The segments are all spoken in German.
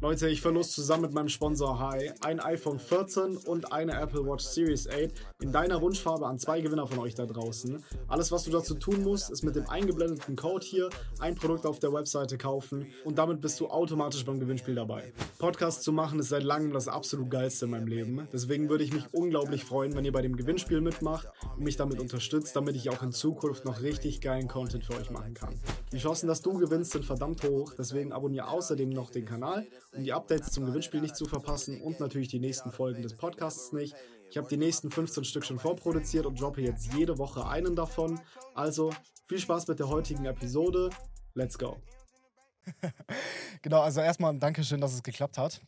Leute, ich verlose zusammen mit meinem Sponsor Hi ein iPhone 14 und eine Apple Watch Series 8 in deiner Wunschfarbe an zwei Gewinner von euch da draußen. Alles, was du dazu tun musst, ist mit dem eingeblendeten Code hier ein Produkt auf der Webseite kaufen und damit bist du automatisch beim Gewinnspiel dabei. Podcast zu machen ist seit langem das absolut geilste in meinem Leben. Deswegen würde ich mich unglaublich freuen, wenn ihr bei dem Gewinnspiel mitmacht und mich damit unterstützt, damit ich auch in Zukunft noch richtig geilen Content für euch machen kann. Die Chancen, dass du gewinnst, sind verdammt hoch, deswegen abonniere außerdem noch den Kanal um die Updates zum Gewinnspiel nicht zu verpassen und natürlich die nächsten Folgen des Podcasts nicht. Ich habe die nächsten 15 Stück schon vorproduziert und droppe jetzt jede Woche einen davon. Also viel Spaß mit der heutigen Episode. Let's go. genau, also erstmal ein Dankeschön, dass es geklappt hat.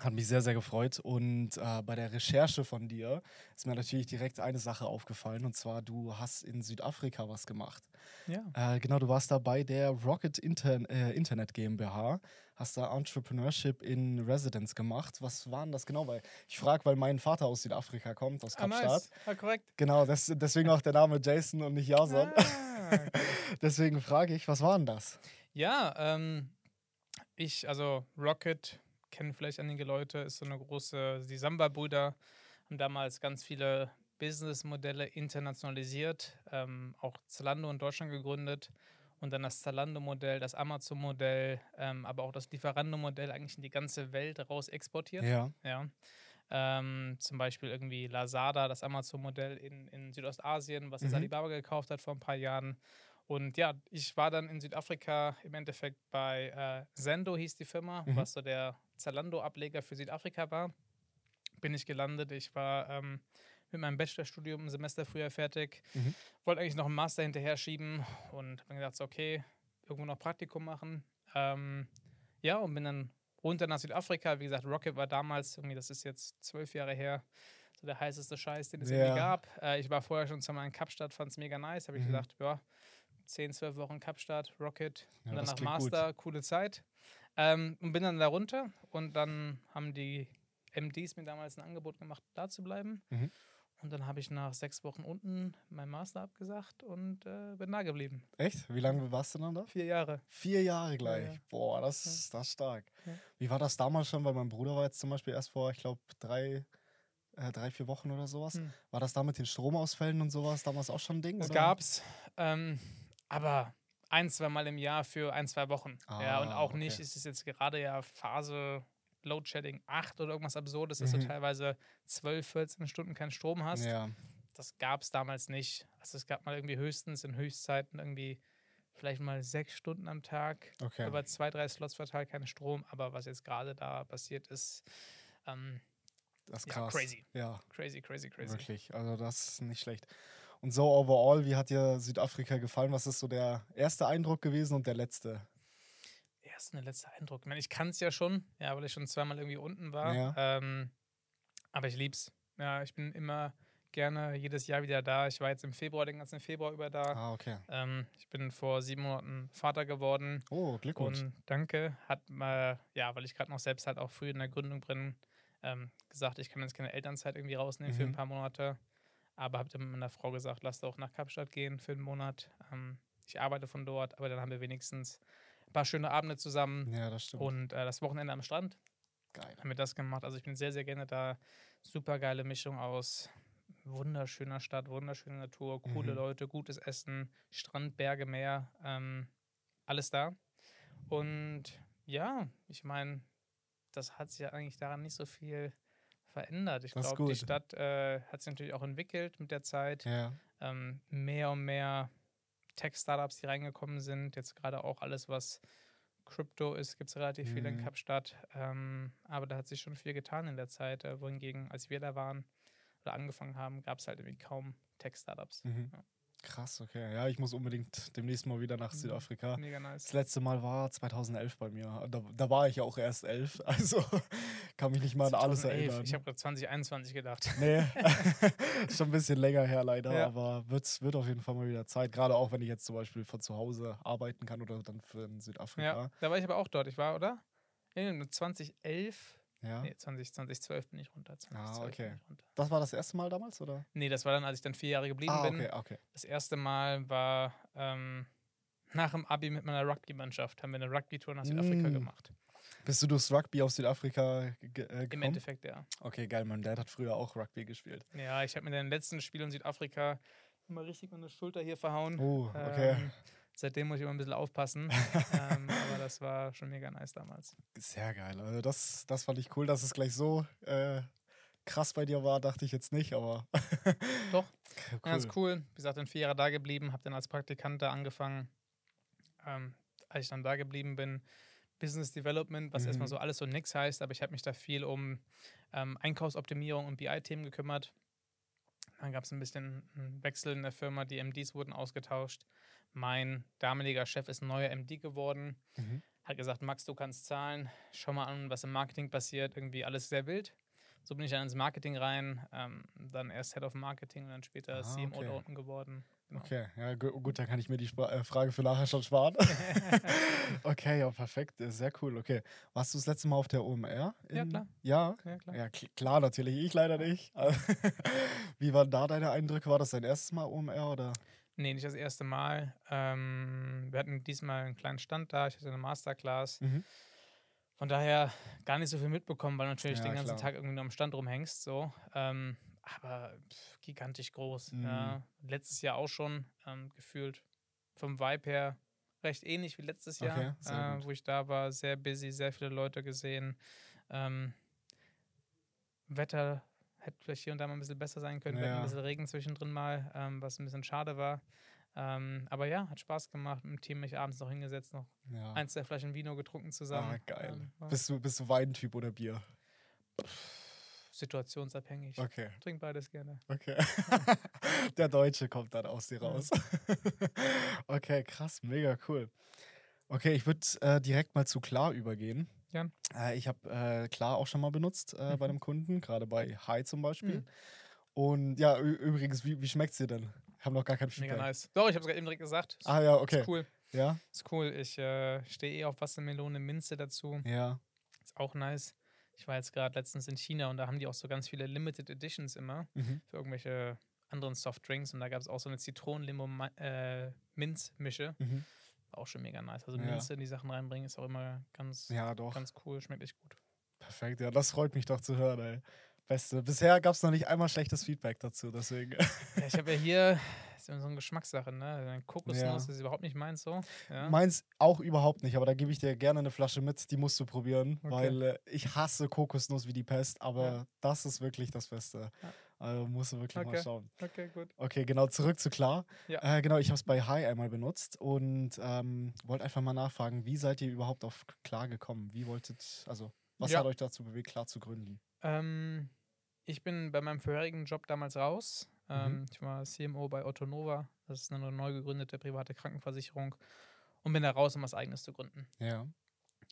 Hat mich sehr, sehr gefreut. Und äh, bei der Recherche von dir ist mir natürlich direkt eine Sache aufgefallen. Und zwar, du hast in Südafrika was gemacht. Ja. Äh, genau, du warst da bei der Rocket Inter äh, Internet GmbH, hast da Entrepreneurship in Residence gemacht. Was war denn das genau? Weil ich frage, weil mein Vater aus Südafrika kommt, aus Kapstadt. Ah, nice. ah, korrekt. Genau, das, deswegen auch der Name Jason und nicht Jason. Ah, deswegen frage ich, was war denn das? Ja, ähm, ich, also Rocket kennen vielleicht einige Leute, ist so eine große, die Samba-Brüder haben damals ganz viele Businessmodelle internationalisiert, ähm, auch Zalando in Deutschland gegründet und dann das Zalando-Modell, das Amazon-Modell, ähm, aber auch das Lieferando-Modell eigentlich in die ganze Welt raus exportiert. Ja. ja. Ähm, zum Beispiel irgendwie Lazada, das Amazon-Modell in, in Südostasien, was jetzt mhm. Alibaba gekauft hat vor ein paar Jahren. Und ja, ich war dann in Südafrika im Endeffekt bei äh, Zendo hieß die Firma, mhm. was so der Zalando-Ableger für Südafrika war. Bin ich gelandet. Ich war ähm, mit meinem Bachelorstudium ein Semester früher fertig. Mhm. Wollte eigentlich noch einen Master hinterher schieben und habe gedacht, so, okay, irgendwo noch Praktikum machen. Ähm, ja, und bin dann runter nach Südafrika. Wie gesagt, Rocket war damals, irgendwie, das ist jetzt zwölf Jahre her, so der heißeste Scheiß, den es ja. irgendwie gab. Äh, ich war vorher schon zweimal in Kapstadt, fand es mega nice. Habe ich mhm. gedacht, ja, zehn, zwölf Wochen Kapstadt, Rocket ja, und dann nach Master, gut. coole Zeit. Ähm, und bin dann da runter und dann haben die MDs mir damals ein Angebot gemacht, da zu bleiben. Mhm. Und dann habe ich nach sechs Wochen unten mein Master abgesagt und äh, bin da geblieben. Echt? Wie lange warst du dann da? Vier Jahre. Vier Jahre gleich. Ja, ja. Boah, das, ja. das ist stark. Wie war das damals schon? Weil mein Bruder war jetzt zum Beispiel erst vor, ich glaube, drei, äh, drei, vier Wochen oder sowas. Hm. War das da mit den Stromausfällen und sowas damals auch schon ein Ding? Das oder? gab's. Ähm, aber ein, zwei Mal im Jahr für ein, zwei Wochen. Ah, ja, und auch okay. nicht, ist es jetzt gerade ja Phase Load Shedding 8 oder irgendwas Absurdes, dass mhm. du teilweise 12, 14 Stunden keinen Strom hast. Ja. Das gab es damals nicht. Also es gab mal irgendwie höchstens in Höchstzeiten irgendwie vielleicht mal sechs Stunden am Tag okay. über zwei, drei Slots verteilt keinen Strom. Aber was jetzt gerade da passiert ist, ähm, das ist krass. Ja, crazy. Ja. Crazy, crazy, crazy. Wirklich. Also das ist nicht schlecht. Und so overall, wie hat dir Südafrika gefallen? Was ist so der erste Eindruck gewesen und der letzte? Erste und letzte Eindruck? Ich, meine, ich kann es ja schon, ja, weil ich schon zweimal irgendwie unten war. Ja. Ähm, aber ich lieb's. Ja, ich bin immer gerne jedes Jahr wieder da. Ich war jetzt im Februar, den ganzen Februar über da. Ah, okay. Ähm, ich bin vor sieben Monaten Vater geworden. Oh, Glückwunsch. Und danke. Hat mal, ja, weil ich gerade noch selbst halt auch früh in der Gründung bin, ähm, gesagt, ich kann jetzt keine Elternzeit irgendwie rausnehmen mhm. für ein mhm. paar Monate. Aber habe dann mit meiner Frau gesagt, lass doch nach Kapstadt gehen für einen Monat. Ähm, ich arbeite von dort, aber dann haben wir wenigstens ein paar schöne Abende zusammen. Ja, das stimmt. Und äh, das Wochenende am Strand. Geil. Haben wir das gemacht. Also ich bin sehr, sehr gerne da. Super geile Mischung aus wunderschöner Stadt, wunderschöne Natur, coole mhm. Leute, gutes Essen, Strand, Berge, Meer, ähm, alles da. Und ja, ich meine, das hat sich ja eigentlich daran nicht so viel verändert. Ich glaube, die Stadt äh, hat sich natürlich auch entwickelt mit der Zeit. Ja. Ähm, mehr und mehr Tech-Startups, die reingekommen sind. Jetzt gerade auch alles, was Crypto ist, gibt es relativ mhm. viel in mhm. Kapstadt. Ähm, aber da hat sich schon viel getan in der Zeit. Äh, wohingegen, als wir da waren oder angefangen haben, gab es halt irgendwie kaum Tech-Startups. Mhm. Ja. Krass, okay. Ja, ich muss unbedingt demnächst mal wieder nach mhm. Südafrika. Mega nice. Das letzte Mal war 2011 bei mir. Da, da war ich ja auch erst elf. Also kann mich nicht mal 2011. an alles erinnern. Ich habe gerade 2021 gedacht. Nee, schon ein bisschen länger her leider. Ja. Aber wird, wird auf jeden Fall mal wieder Zeit. Gerade auch, wenn ich jetzt zum Beispiel von zu Hause arbeiten kann oder dann für Südafrika. Ja, da war ich aber auch dort. Ich war, oder? 2011 ja. Nee, 20, 2012 bin ich runter. 2012 ah, okay. Runter. Das war das erste Mal damals, oder? Nee, das war dann, als ich dann vier Jahre geblieben ah, bin. Okay, okay. Das erste Mal war ähm, nach dem Abi mit meiner Rugby-Mannschaft. Haben wir eine Rugby-Tour nach Südafrika mm. gemacht. Bist du durchs Rugby aus Südafrika äh, gekommen? Im Endeffekt, ja. Okay, geil. Mein Dad hat früher auch Rugby gespielt. Ja, ich habe mir den letzten Spielen in Südafrika immer richtig meine Schulter hier verhauen. Oh, okay. Ähm, seitdem muss ich immer ein bisschen aufpassen. ähm, aber das war schon mega nice damals. Sehr geil. Also das, das fand ich cool, dass es gleich so äh, krass bei dir war, dachte ich jetzt nicht, aber. Doch. Cool. Ganz cool. Wie gesagt, dann vier Jahre da geblieben, habe dann als Praktikant da angefangen. Ähm, als ich dann da geblieben bin, Business Development, was mhm. erstmal so alles so nix heißt, aber ich habe mich da viel um ähm, Einkaufsoptimierung und BI-Themen gekümmert. Dann gab es ein bisschen einen Wechsel in der Firma, die MDs wurden ausgetauscht. Mein damaliger Chef ist ein neuer MD geworden, mhm. hat gesagt, Max, du kannst zahlen, schau mal an, was im Marketing passiert, irgendwie alles sehr wild. So bin ich dann ins Marketing rein, ähm, dann erst Head of Marketing und dann später ah, CMO okay. da unten geworden. Genau. Okay, ja gut, dann kann ich mir die Spra äh, Frage für nachher schon sparen. okay, ja, perfekt, sehr cool. Okay, warst du das letzte Mal auf der OMR? ja, klar. Ja, ja klar. Ja, klar, natürlich, ich leider nicht. Wie waren da deine Eindrücke? War das dein erstes Mal OMR oder? Nee, nicht das erste Mal. Ähm, wir hatten diesmal einen kleinen Stand da, ich hatte eine Masterclass. Mhm. Von daher gar nicht so viel mitbekommen, weil natürlich ja, den ganzen klar. Tag irgendwie nur am Stand rumhängst. So. Ähm, aber pff, gigantisch groß. Mhm. Ja. Letztes Jahr auch schon ähm, gefühlt vom Vibe her recht ähnlich wie letztes Jahr, okay, äh, wo ich da war. Sehr busy, sehr viele Leute gesehen. Ähm, Wetter hätte vielleicht hier und da mal ein bisschen besser sein können. Ja. Wir hatten ein bisschen Regen zwischendrin mal, ähm, was ein bisschen schade war. Ähm, aber ja, hat Spaß gemacht. Mit dem Team mich abends noch hingesetzt, noch ja. eins der Flaschen Vino getrunken zusammen. Ah, geil. Ähm, bist, du, bist du Weintyp oder Bier? Situationsabhängig. Okay. Trink beides gerne. Okay. der Deutsche kommt dann aus dir raus. okay, krass, mega cool. Okay, ich würde äh, direkt mal zu Klar übergehen. Ja. Äh, ich habe äh, Klar auch schon mal benutzt äh, mhm. bei einem Kunden, gerade bei Hi zum Beispiel. Mhm. Und ja, übrigens, wie, wie schmeckt es dir denn? Haben noch gar kein Feedback. Mega nice. Doch, ich habe es gerade eben direkt gesagt. Ah ja, okay. Ist cool. Ja? Ist cool. Ich äh, stehe eh auf Wassermelone, Minze dazu. Ja. Ist auch nice. Ich war jetzt gerade letztens in China und da haben die auch so ganz viele Limited Editions immer mhm. für irgendwelche anderen Softdrinks und da gab es auch so eine Zitronen-Limo-Minz-Mische. Äh, mhm. Auch schon mega nice. Also ja. Minze in die Sachen reinbringen ist auch immer ganz, ja, doch. ganz cool, schmeckt echt gut. Perfekt, ja, das freut mich doch zu hören, ey. Beste. Bisher gab es noch nicht einmal schlechtes Feedback dazu, deswegen. Ja, ich habe ja hier so eine Geschmackssache, ne? Kokosnuss ja. ist überhaupt nicht meins so. Ja. Meins auch überhaupt nicht, aber da gebe ich dir gerne eine Flasche mit, die musst du probieren, okay. weil äh, ich hasse Kokosnuss wie die Pest, aber ja. das ist wirklich das Beste. Also musst du wirklich okay. mal schauen. Okay, gut. Okay, genau, zurück zu klar. Ja. Äh, genau, ich habe es bei Hi einmal benutzt und ähm, wollte einfach mal nachfragen, wie seid ihr überhaupt auf klar gekommen? Wie wolltet, also was hat euch dazu bewegt, klar zu gründen? Ähm ich bin bei meinem vorherigen Job damals raus. Mhm. Ähm, ich war CMO bei Otto Nova. Das ist eine neu gegründete private Krankenversicherung. Und bin da raus, um was Eigenes zu gründen. Ja.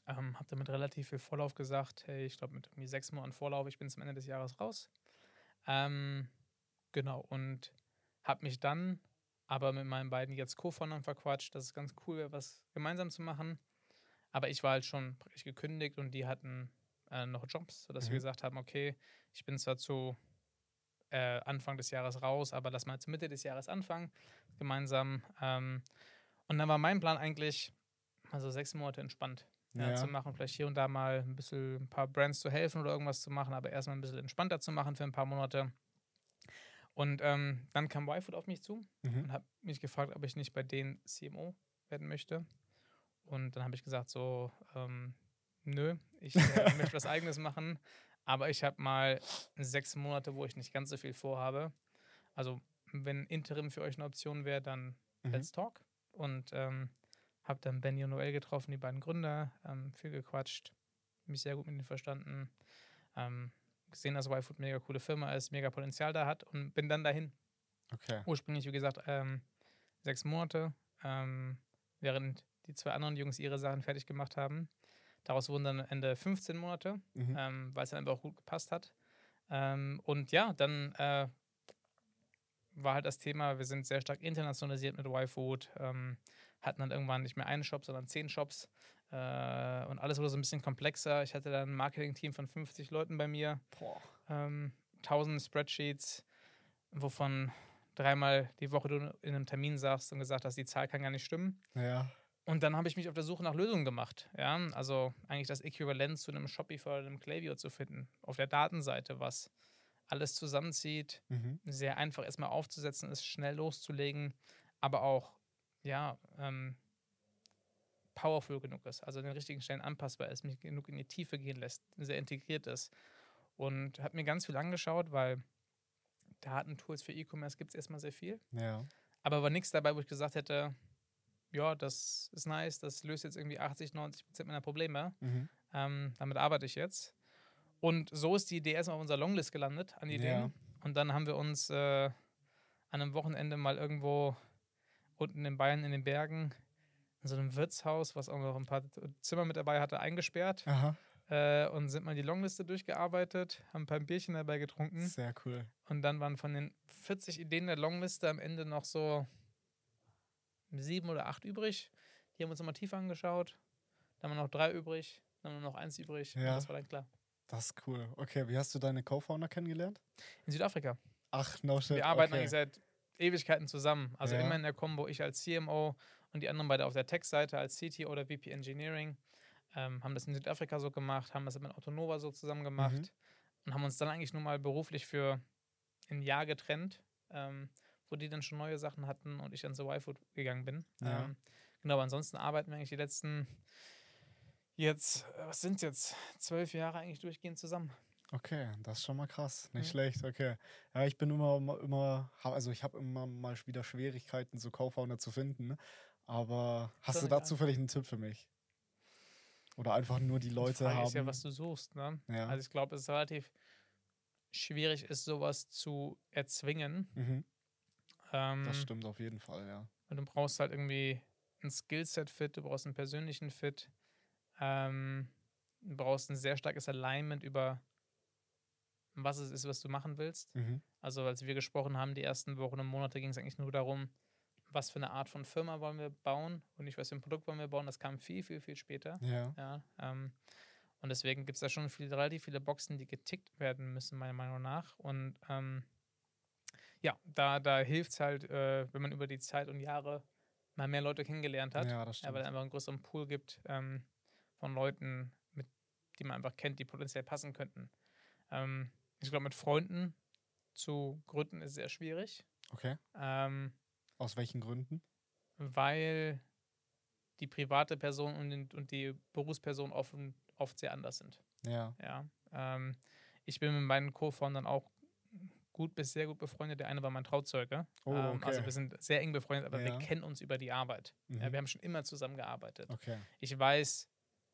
Ähm, habe damit relativ viel Vorlauf gesagt. Hey, ich glaube, mit irgendwie sechs Monaten Vorlauf, ich bin zum Ende des Jahres raus. Ähm, genau. Und habe mich dann aber mit meinen beiden jetzt Co-Foundern verquatscht, dass es ganz cool wäre, was gemeinsam zu machen. Aber ich war halt schon praktisch gekündigt und die hatten äh, noch Jobs, sodass mhm. wir gesagt haben, okay, ich bin zwar zu äh, Anfang des Jahres raus, aber lass mal zu Mitte des Jahres anfangen, gemeinsam. Ähm, und dann war mein Plan eigentlich, also sechs Monate entspannt ja. Zu machen, vielleicht hier und da mal ein bisschen ein paar Brands zu helfen oder irgendwas zu machen, aber erstmal ein bisschen entspannter zu machen für ein paar Monate. Und ähm, dann kam YFood auf mich zu mhm. und hat mich gefragt, ob ich nicht bei denen CMO werden möchte. Und dann habe ich gesagt, so, ähm, nö, ich äh, möchte was Eigenes machen, aber ich habe mal sechs Monate, wo ich nicht ganz so viel vorhabe. Also, wenn Interim für euch eine Option wäre, dann mhm. let's talk. Und ähm, habe dann Benny und Noel getroffen, die beiden Gründer, ähm, viel gequatscht, mich sehr gut mit ihnen verstanden. Ähm, gesehen, dass YFood eine mega coole Firma ist, mega Potenzial da hat und bin dann dahin. Okay. Ursprünglich, wie gesagt, ähm, sechs Monate, ähm, während die zwei anderen Jungs ihre Sachen fertig gemacht haben. Daraus wurden dann am Ende 15 Monate, mhm. ähm, weil es dann einfach auch gut gepasst hat. Ähm, und ja, dann äh, war halt das Thema, wir sind sehr stark internationalisiert mit YFood, ähm, hatten dann irgendwann nicht mehr einen Shop, sondern zehn Shops. Äh, und alles wurde so ein bisschen komplexer. Ich hatte dann ein Marketing-Team von 50 Leuten bei mir, ähm, 1000 Spreadsheets, wovon dreimal die Woche du in einem Termin sagst und gesagt hast, die Zahl kann gar nicht stimmen. Ja. Und dann habe ich mich auf der Suche nach Lösungen gemacht. Ja, also eigentlich das Äquivalent zu einem Shopify oder einem Klaviyo zu finden. Auf der Datenseite, was alles zusammenzieht, Mhm. sehr einfach erstmal aufzusetzen ist, schnell loszulegen, aber auch, ja, ähm, powerful genug ist, also an den richtigen Stellen anpassbar ist, mich genug in die Tiefe gehen lässt, sehr integriert ist. Und habe mir ganz viel angeschaut, weil Datentools für E-Commerce gibt es erstmal sehr viel. Ja. Aber war nichts dabei, wo ich gesagt hätte, ja, das ist nice, das löst jetzt irgendwie 80, 90 Prozent meiner Probleme. Mhm. Ähm, damit arbeite ich jetzt. Und so ist die Idee erstmal auf unserer Longlist gelandet an Ideen. Ja. Und dann haben wir uns äh, an einem Wochenende mal irgendwo unten in Bayern in den Bergen in so einem Wirtshaus, was auch noch ein paar Zimmer mit dabei hatte, eingesperrt Aha. äh, und sind mal die Longliste durchgearbeitet, haben ein paar Bierchen dabei getrunken. Sehr cool. Und dann waren von den 40 Ideen der Longliste am Ende noch so sieben oder acht übrig. Die haben wir uns nochmal tiefer angeschaut. Dann wir noch drei übrig. Dann haben wir noch eins übrig. Ja. das war dann klar. Das ist cool. Okay, wie hast du deine Co-Founder kennengelernt? In Südafrika. Ach, no shit. Wir arbeiten okay. eigentlich seit Ewigkeiten zusammen. Also Ja. immer in der Kombo, ich als CMO und die anderen beide auf der Tech-Seite als CTO oder VP Engineering. Ähm, haben das in Südafrika so gemacht, haben das mit Autonova so zusammen gemacht Mhm. und haben uns dann eigentlich nur mal beruflich für ein Jahr getrennt, ähm, wo die dann schon neue Sachen hatten und ich dann zu YFood gegangen bin. Ja. Ähm, genau, aber ansonsten arbeiten wir eigentlich die letzten jetzt, äh, was sind jetzt, zwölf Jahre eigentlich durchgehend zusammen. Okay, das ist schon mal krass. Nicht Ja. schlecht, okay. Ja, ich bin immer, immer- also ich habe immer mal wieder Schwierigkeiten, so Co-Founder zu finden. Aber hast Schon du da egal. zufällig einen Tipp für mich? Oder einfach nur die Leute die Frage haben. ist ja, was du suchst. Ne? Ja. Also ich glaube, es ist relativ schwierig ist, sowas zu erzwingen. mhm, Ähm, das stimmt auf jeden Fall, ja. Und du brauchst halt irgendwie ein Skillset-Fit, du brauchst einen persönlichen Fit, ähm, du brauchst ein sehr starkes Alignment über was es ist, was du machen willst. Mhm. Also als wir gesprochen haben, die ersten Wochen und Monate ging es eigentlich nur darum, was für eine Art von Firma wollen wir bauen und nicht, was für ein Produkt wollen wir bauen. Das kam viel, viel, viel später. Ja. Ja, ähm, und deswegen gibt es da schon viel, relativ viele Boxen, die getickt werden müssen, meiner Meinung nach. Und ähm, ja, da, da hilft es halt, äh, wenn man über die Zeit und Jahre mal mehr Leute kennengelernt hat, Ja, das ja, weil es stimmt. einfach einen größeren Pool gibt ähm, von Leuten, mit, die man einfach kennt, die potenziell passen könnten. Ähm, ich glaube, mit Freunden zu gründen ist sehr schwierig, Okay. ähm, Aus welchen Gründen? weil die private Person und, den- und die Berufsperson oft, oft sehr anders sind. Ja. Ja, ähm, ich bin mit meinen Co-Foundern auch gut bis sehr gut befreundet. Der eine war mein Trauzeuge. Oh, ähm, okay. Also wir sind sehr eng befreundet, aber wir Ja. kennen uns über die Arbeit. Ja, Mhm. wir haben schon immer zusammengearbeitet. Okay. Ich weiß,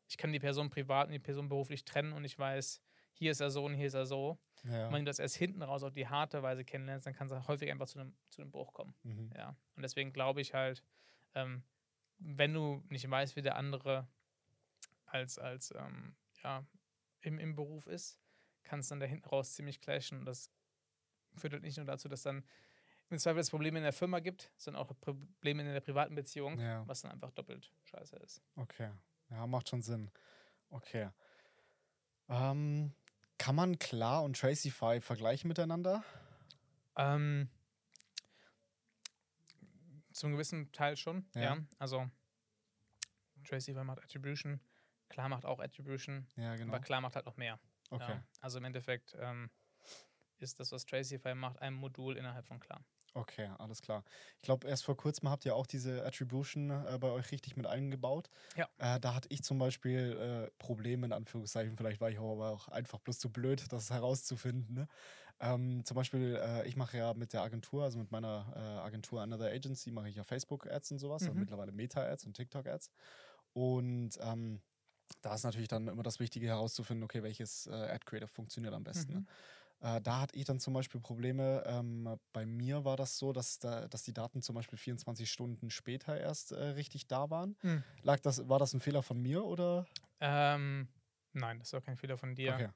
ich kann die Person privat und die Person beruflich trennen und ich weiß, hier ist er so und hier ist er so. Ja. Und wenn du das erst hinten raus auf die harte Weise kennenlernst, dann kann es häufig einfach zu einem, zu einem Bruch kommen. Mhm. Ja. Und deswegen glaube ich halt, ähm, wenn du nicht weißt, wie der andere als, als ähm, ja, im, im Beruf ist, kann es dann da hinten raus ziemlich clashen. Und das führt halt nicht nur dazu, dass dann im Zweifel es Probleme in der Firma gibt, sondern auch Probleme in der privaten Beziehung, Ja. was dann einfach doppelt scheiße ist. Okay. Ja, macht schon Sinn. Okay. Ähm, kann man Klar und Tracify vergleichen miteinander? Ähm, zum gewissen Teil schon, Ja. ja. Also Tracify macht Attribution, klar macht auch Attribution, Ja, genau. aber klar macht halt noch mehr. Okay. Ja. Also im Endeffekt ähm, ist das, was Tracify macht, ein Modul innerhalb von klar. Okay, alles klar. Ich glaube, erst vor kurzem habt ihr auch diese Attribution äh, bei euch richtig mit eingebaut. Ja. Äh, da hatte ich zum Beispiel äh, Probleme, in Anführungszeichen. Vielleicht war ich aber auch einfach bloß zu blöd, das herauszufinden. Ne? Ähm, zum Beispiel, äh, ich mache ja mit der Agentur, also mit meiner äh, Agentur Another Agency, mache ich ja Facebook-Ads und sowas, also Mhm. mittlerweile Meta-Ads und TikTok-Ads. Und ähm, da ist natürlich dann immer das Wichtige herauszufinden, okay, welches äh, Ad-Creative funktioniert am besten. Mhm. Ne? Äh, da hatte ich dann zum Beispiel Probleme. Ähm, bei mir war das so, dass, da, dass die Daten zum Beispiel 24 Stunden später erst äh, richtig da waren. Mhm. Lag das, war das ein Fehler von mir oder? Ähm, nein, das auch kein Fehler von dir. Okay.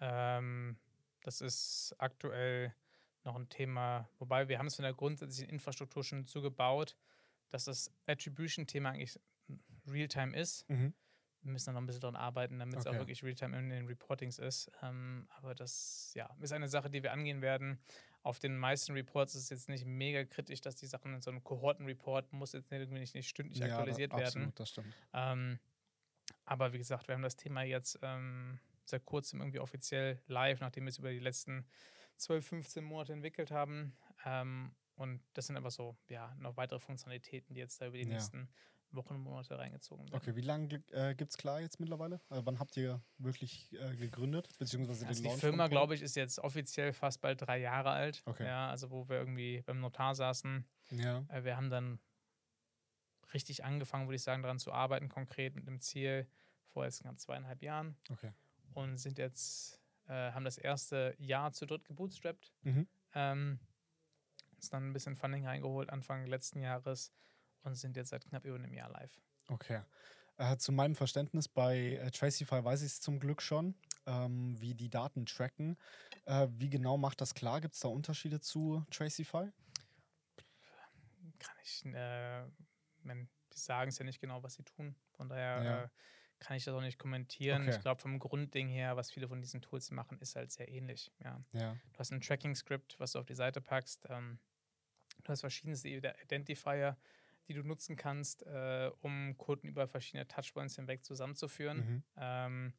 Ähm, das ist aktuell noch ein Thema, wobei wir haben es von der grundsätzlichen Infrastruktur schon zugebaut, dass das Attribution-Thema eigentlich Realtime ist. Mhm. Wir müssen da noch ein bisschen dran arbeiten, damit es auch Okay. wirklich Realtime in den Reportings ist. Ähm, aber das ja, ist eine Sache, die wir angehen werden. auf den meisten Reports ist es jetzt nicht mega kritisch, dass die Sachen in so einem Kohorten-Report muss jetzt irgendwie nicht, nicht stündlich Ja, aktualisiert werden. Absolut, das stimmt. Ähm, aber wie gesagt, wir haben das Thema jetzt ähm, seit kurzem irgendwie offiziell live, nachdem wir es über die letzten 12, 15 Monate entwickelt haben. Ähm, und das sind einfach so, ja, noch weitere Funktionalitäten, die jetzt da über die Ja. nächsten Wochen und Monate reingezogen werden. Okay, wie lange äh, gibt es klar jetzt mittlerweile? Äh, wann habt ihr wirklich äh, gegründet? Beziehungsweise Also den die Launch Firma, glaube ich, ist jetzt offiziell fast bald drei Jahre alt. Okay. Ja, also wo wir irgendwie beim Notar saßen. Ja, Äh, wir haben dann richtig angefangen, würde ich sagen, daran zu arbeiten, konkret mit dem Ziel vor jetzt knapp zweieinhalb Jahren okay. und sind jetzt, äh, haben das erste Jahr zu dritt gebootstrapped. Mhm. Ähm, uns dann ein bisschen Funding reingeholt Anfang letzten Jahres und sind jetzt seit knapp über einem Jahr live. Okay. Äh, zu meinem Verständnis, bei äh, Tracify weiß ich es zum Glück schon, ähm, wie die Daten tracken. Äh, wie genau macht das klar? Gibt es da Unterschiede zu Tracify? Kann ich, äh, die sagen es ja nicht genau, was sie tun. Von daher Ja. äh, kann ich das auch nicht kommentieren. Okay. Ich glaube, vom Grundding her, was viele von diesen Tools machen, ist halt sehr ähnlich. Ja. Ja. Du hast ein Tracking-Skript, was du auf die Seite packst. Ähm, du hast verschiedenste Identifier, die du nutzen kannst, äh, um Kunden über verschiedene Touchpoints hinweg zusammenzuführen. Mhm. Ähm,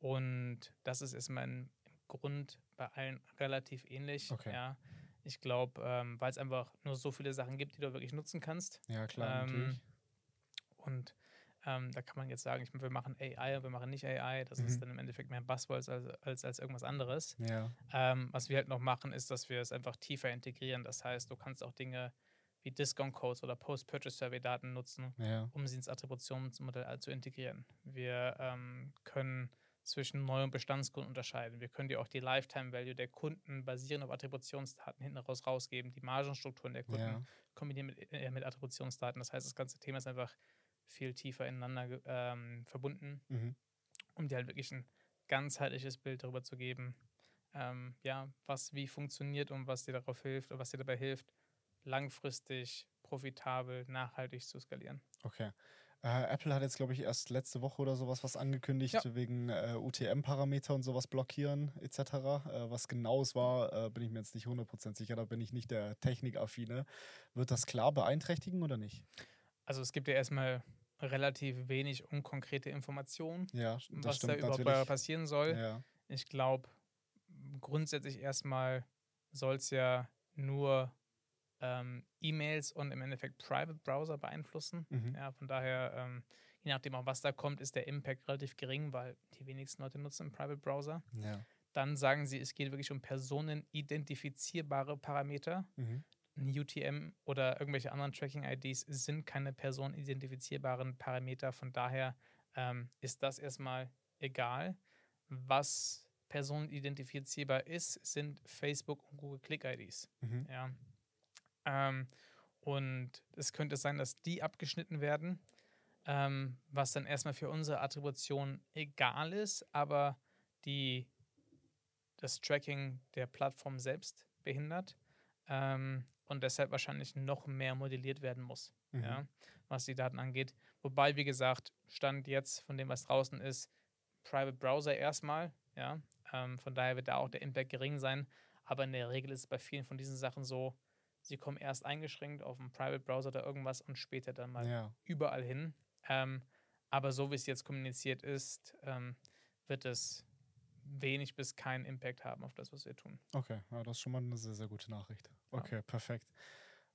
und das ist erstmal im, Grund bei allen relativ ähnlich. Okay. Ja. Ich glaube, ähm, weil es einfach nur so viele Sachen gibt, die du wirklich nutzen kannst. Ja, klar, Ähm. Und ähm, da kann man jetzt sagen, ich, wir machen AI und wir machen nicht AI. Das Mhm. ist dann im Endeffekt mehr Buzzwords als, als, als irgendwas anderes. Ja, Ähm, was wir halt noch machen, ist, dass wir es einfach tiefer integrieren. Das heißt, du kannst auch Dinge wie Discount Codes oder Post-Purchase-Survey-Daten nutzen, ja. um sie ins Attributionsmodell zu integrieren. Wir ähm, können zwischen Neu- und Bestandskunden unterscheiden. Wir können dir auch die Lifetime Value der Kunden basierend auf Attributionsdaten hinten raus rausgeben, die Margenstrukturen der Kunden Ja. kombinieren mit, äh, mit Attributionsdaten. Das heißt, das ganze Thema ist einfach viel tiefer ineinander ähm, verbunden, Mhm. um dir halt wirklich ein ganzheitliches Bild darüber zu geben, ähm, ja, was wie funktioniert und was dir darauf hilft und was dir dabei hilft, langfristig, profitabel, nachhaltig zu skalieren. Okay. Äh, Apple hat jetzt, glaube ich, erst letzte Woche oder sowas was angekündigt, Ja. wegen äh, UTM-Parameter und sowas blockieren etc. Äh, was genau es war, äh, bin ich mir jetzt nicht 100% sicher, da bin ich nicht der Technikaffine. Wird das klar beeinträchtigen oder nicht? Also es gibt ja erstmal relativ wenig unkonkrete Informationen, Ja, was da stimmt überhaupt natürlich. passieren soll. Ja, Ich glaube, grundsätzlich erstmal soll es ja nur ähm, E-Mails und im Endeffekt Private Browser beeinflussen. Mhm. Ja, von daher, ähm, je nachdem auch was da kommt, ist der Impact relativ gering, weil die wenigsten Leute nutzen einen Private Browser. ja. Dann sagen sie, es geht wirklich um personenidentifizierbare Parameter. Mhm. Ein UTM oder irgendwelche anderen Tracking-IDs sind keine personenidentifizierbaren Parameter. Von daher ähm, ist das erstmal egal. Was personenidentifizierbar ist, sind Facebook und Google Click-IDs. Mhm. Ja. Ähm, und es könnte sein, dass die abgeschnitten werden, ähm, was dann erstmal für unsere Attribution egal ist, aber die das Tracking der Plattform selbst behindert ähm, und deshalb wahrscheinlich noch mehr modelliert werden muss, Mhm. ja, was die Daten angeht. Wobei, wie gesagt, Stand jetzt von dem, was draußen ist, Private Browser erstmal, ja. Ähm, von daher wird da auch der Impact gering sein. Aber in der Regel ist es bei vielen von diesen Sachen so, sie kommen erst eingeschränkt auf einen Private Browser oder irgendwas und später dann mal ja. überall hin. Ähm, aber so wie es jetzt kommuniziert ist, ähm, wird es wenig bis keinen Impact haben auf das, was wir tun. Okay, ja, das ist schon mal eine sehr, sehr gute Nachricht. Okay, perfekt.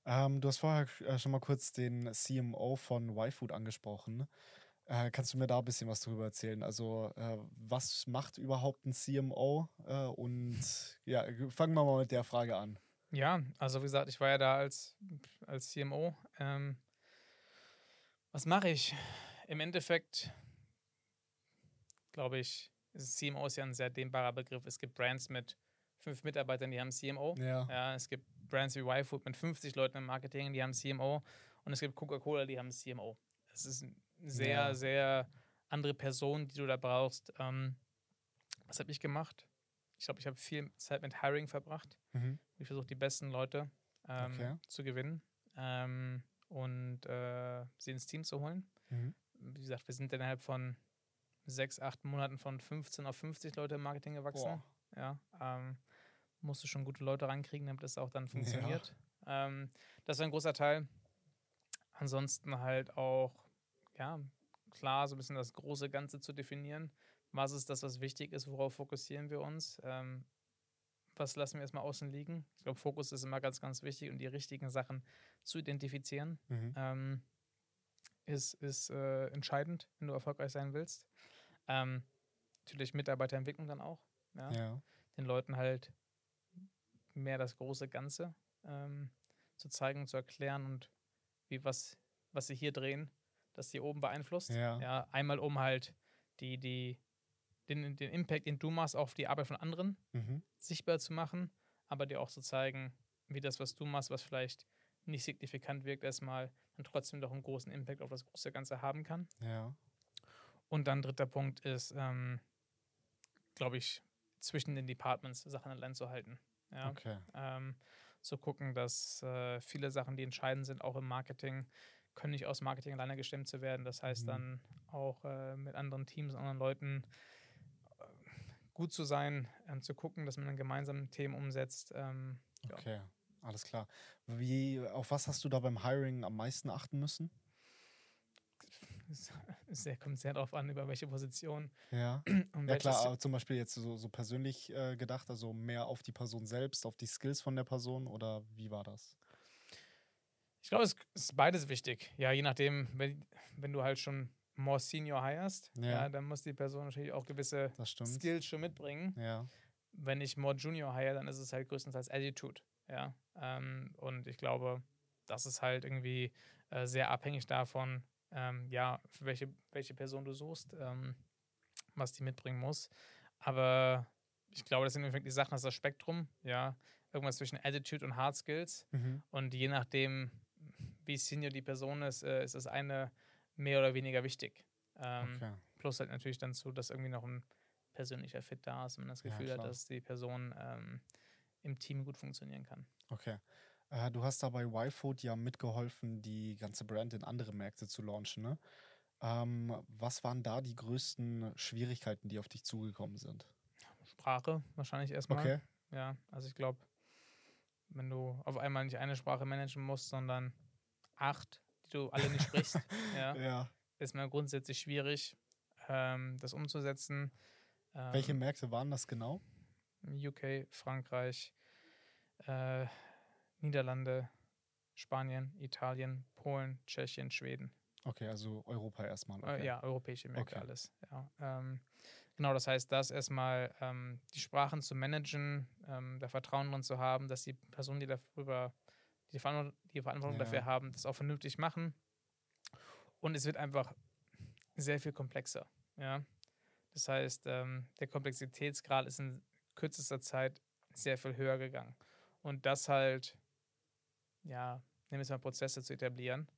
Ähm, du hast vorher äh, schon mal kurz den CMO von YFood angesprochen. Äh, kannst du mir da ein bisschen was darüber erzählen? Also, äh, was macht überhaupt ein CMO? Äh, und ja, fangen wir mal mit der Frage an. Ja, also wie gesagt, ich war ja da als, als CMO. Ähm, was mache ich? Im Endeffekt, glaube ich, ist CMO ist ja ein sehr dehnbarer Begriff. Es gibt Brands mit fünf Mitarbeitern, die haben CMO. Ja, Ja, es gibt Brands wie YFood mit 50 Leuten im Marketing, die haben CMO. Und es gibt Coca-Cola, die haben CMO. Es ist eine sehr, Ja. sehr andere Person, die du da brauchst. Ähm, was habe ich gemacht? Ich glaube, ich habe viel Zeit mit Hiring verbracht. mhm. Ich versuche die besten Leute ähm, Okay. zu gewinnen ähm, und äh, sie ins Team zu holen. Mhm. Wie gesagt, wir sind innerhalb von sechs, acht Monaten von 15 auf 50 Leute im Marketing gewachsen. Boah. Ja, ähm, musst du schon gute Leute rankriegen, damit es auch dann funktioniert. Ja. Ähm, das ist ein großer Teil. Ansonsten halt auch, ja, klar, so ein bisschen das große Ganze zu definieren. Was ist das, was wichtig ist? Worauf fokussieren wir uns? Ähm, was lassen wir erstmal außen liegen? Ich glaube, Fokus ist immer ganz, ganz wichtig und die richtigen Sachen zu identifizieren mhm. ähm, ist, ist äh, entscheidend, wenn du erfolgreich sein willst. Ähm, natürlich Mitarbeiterentwicklung dann auch. Ja? ja. Den Leuten halt mehr das große Ganze ähm, zu zeigen, zu erklären und wie was, was sie hier drehen, dass die oben beeinflusst. Ja. ja einmal um halt die, die, den, den Impact, den du machst, auf die Arbeit von anderen mhm. sichtbar zu machen, aber dir auch zu zeigen, wie das, was du machst, was vielleicht nicht signifikant wirkt, erstmal dann trotzdem doch einen großen Impact auf das große Ganze haben kann. Ja. Und dann dritter Punkt ist, ähm, glaube ich, zwischen den Departments Sachen allein zu halten. Ja? Okay. Ähm, zu gucken, dass äh, viele Sachen, die entscheidend sind, auch im Marketing, können nicht aus Marketing alleine gestemmt zu werden. Das heißt mhm. dann auch äh, mit anderen Teams, anderen Leuten gut zu sein, ähm, zu gucken, dass man dann gemeinsam Themen umsetzt. Ähm, okay, ja. alles klar. Wie, auf was hast du da beim Hiring am meisten achten müssen? sehr, kommt sehr darauf an, über welche Position. Ja, ja klar, aber zum Beispiel jetzt so, so persönlich äh, gedacht, also mehr auf die Person selbst, auf die Skills von der Person oder wie war das? Ich glaube, es ist beides wichtig. Ja, je nachdem, wenn, wenn du halt schon more senior hirest, ja. ja dann muss die Person natürlich auch gewisse Skills schon mitbringen. Ja. Wenn ich more junior hire, dann ist es halt größtenteils Attitude. Ja, ähm, und ich glaube, das ist halt irgendwie äh, sehr abhängig davon, ähm, ja, für welche, welche Person du suchst, ähm, was die mitbringen muss. Aber ich glaube, das sind im die Sachen, das ist das Spektrum, ja, irgendwas zwischen Attitude und Hard Skills. Mhm. Und je nachdem, wie senior die Person ist, äh, ist das eine mehr oder weniger wichtig. Ähm, okay. Plus halt natürlich dann zu, dass irgendwie noch ein persönlicher Fit da ist und man das Gefühl ja, hat, dass die Person ähm, im Team gut funktionieren kann. Okay. Äh, du hast da bei YFood ja mitgeholfen, die ganze Brand in andere Märkte zu launchen. Ne? Ähm, was waren da die größten Schwierigkeiten, die auf dich zugekommen sind? Sprache wahrscheinlich erstmal. Okay. Ja, also ich glaube, wenn du auf einmal nicht eine Sprache managen musst, sondern acht, die du alle nicht sprichst, ja, ja. ist mir grundsätzlich schwierig, ähm, das umzusetzen. Ähm, Welche Märkte waren das genau? UK, Frankreich, äh, Niederlande, Spanien, Italien, Polen, Tschechien, Schweden. Okay, also Europa erstmal. Äh, okay. Äh, ja, europäische Märkte okay. alles. Ja. Ähm, genau, das heißt, das erstmal ähm, die Sprachen zu managen, ähm, da Vertrauen drin zu haben, dass die Personen, die darüber die, Verantwortung, die Verantwortung ja. dafür haben, das auch vernünftig machen. Und es wird einfach sehr viel komplexer. Ja? Das heißt, ähm, der Komplexitätsgrad ist in kürzester Zeit sehr viel höher gegangen. Und das halt ja, nehmen wir es mal Prozesse zu etablieren,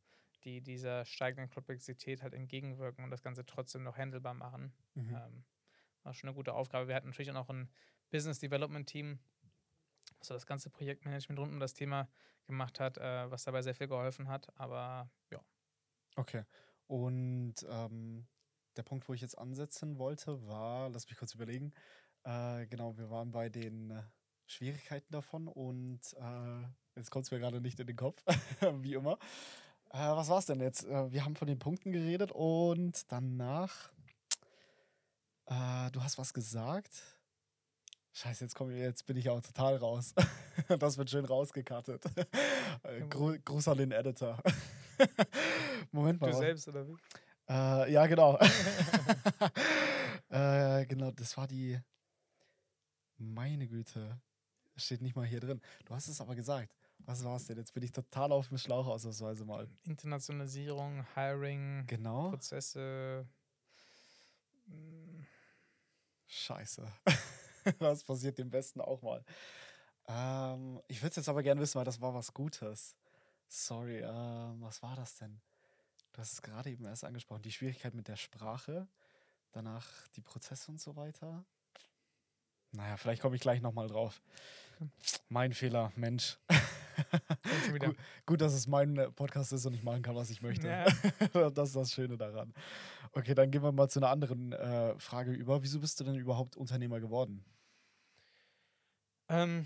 die dieser steigenden Komplexität halt entgegenwirken und das Ganze trotzdem noch handelbar machen. Mhm. Ähm, war schon eine gute Aufgabe. Wir hatten natürlich auch noch ein Business Development Team, so das ganze Projektmanagement rund um das Thema gemacht hat, äh, was dabei sehr viel geholfen hat. Aber ja. Okay. Und ähm, der Punkt, wo ich jetzt ansetzen wollte, war, lass mich kurz überlegen. Äh, genau, wir waren bei den äh, Schwierigkeiten davon und äh, Jetzt kommt es mir gerade nicht in den Kopf, wie immer. Äh, was war es denn jetzt? Äh, wir haben von den Punkten geredet und danach, äh, du hast was gesagt. Scheiße, jetzt, komm, jetzt bin ich auch total raus. das wird schön rausgekartet. Äh, Gru Gruß an den Editor. Moment mal. Du selbst oder wie? Äh, ja, genau. Äh, genau, das war die. Meine Güte. Steht nicht mal hier drin. Du hast es aber gesagt. Was war es denn? Jetzt bin ich total auf dem Schlauch ausnahmsweise mal. Internationalisierung, Hiring, genau. Prozesse. Scheiße. das passiert dem Besten auch mal. Ähm, ich würde es jetzt aber gerne wissen, weil das war was Gutes. Sorry, ähm, was war das denn? Du hast es gerade eben erst angesprochen. Die Schwierigkeit mit der Sprache, danach die Prozesse und so weiter. Naja, vielleicht komme ich gleich nochmal drauf. Mein Fehler, Mensch. gut, gut, dass es mein äh, Podcast ist und ich machen kann, was ich möchte. Ja. das ist das Schöne daran. Okay, dann gehen wir mal zu einer anderen äh, Frage über. Wieso bist du denn überhaupt Unternehmer geworden? Ähm,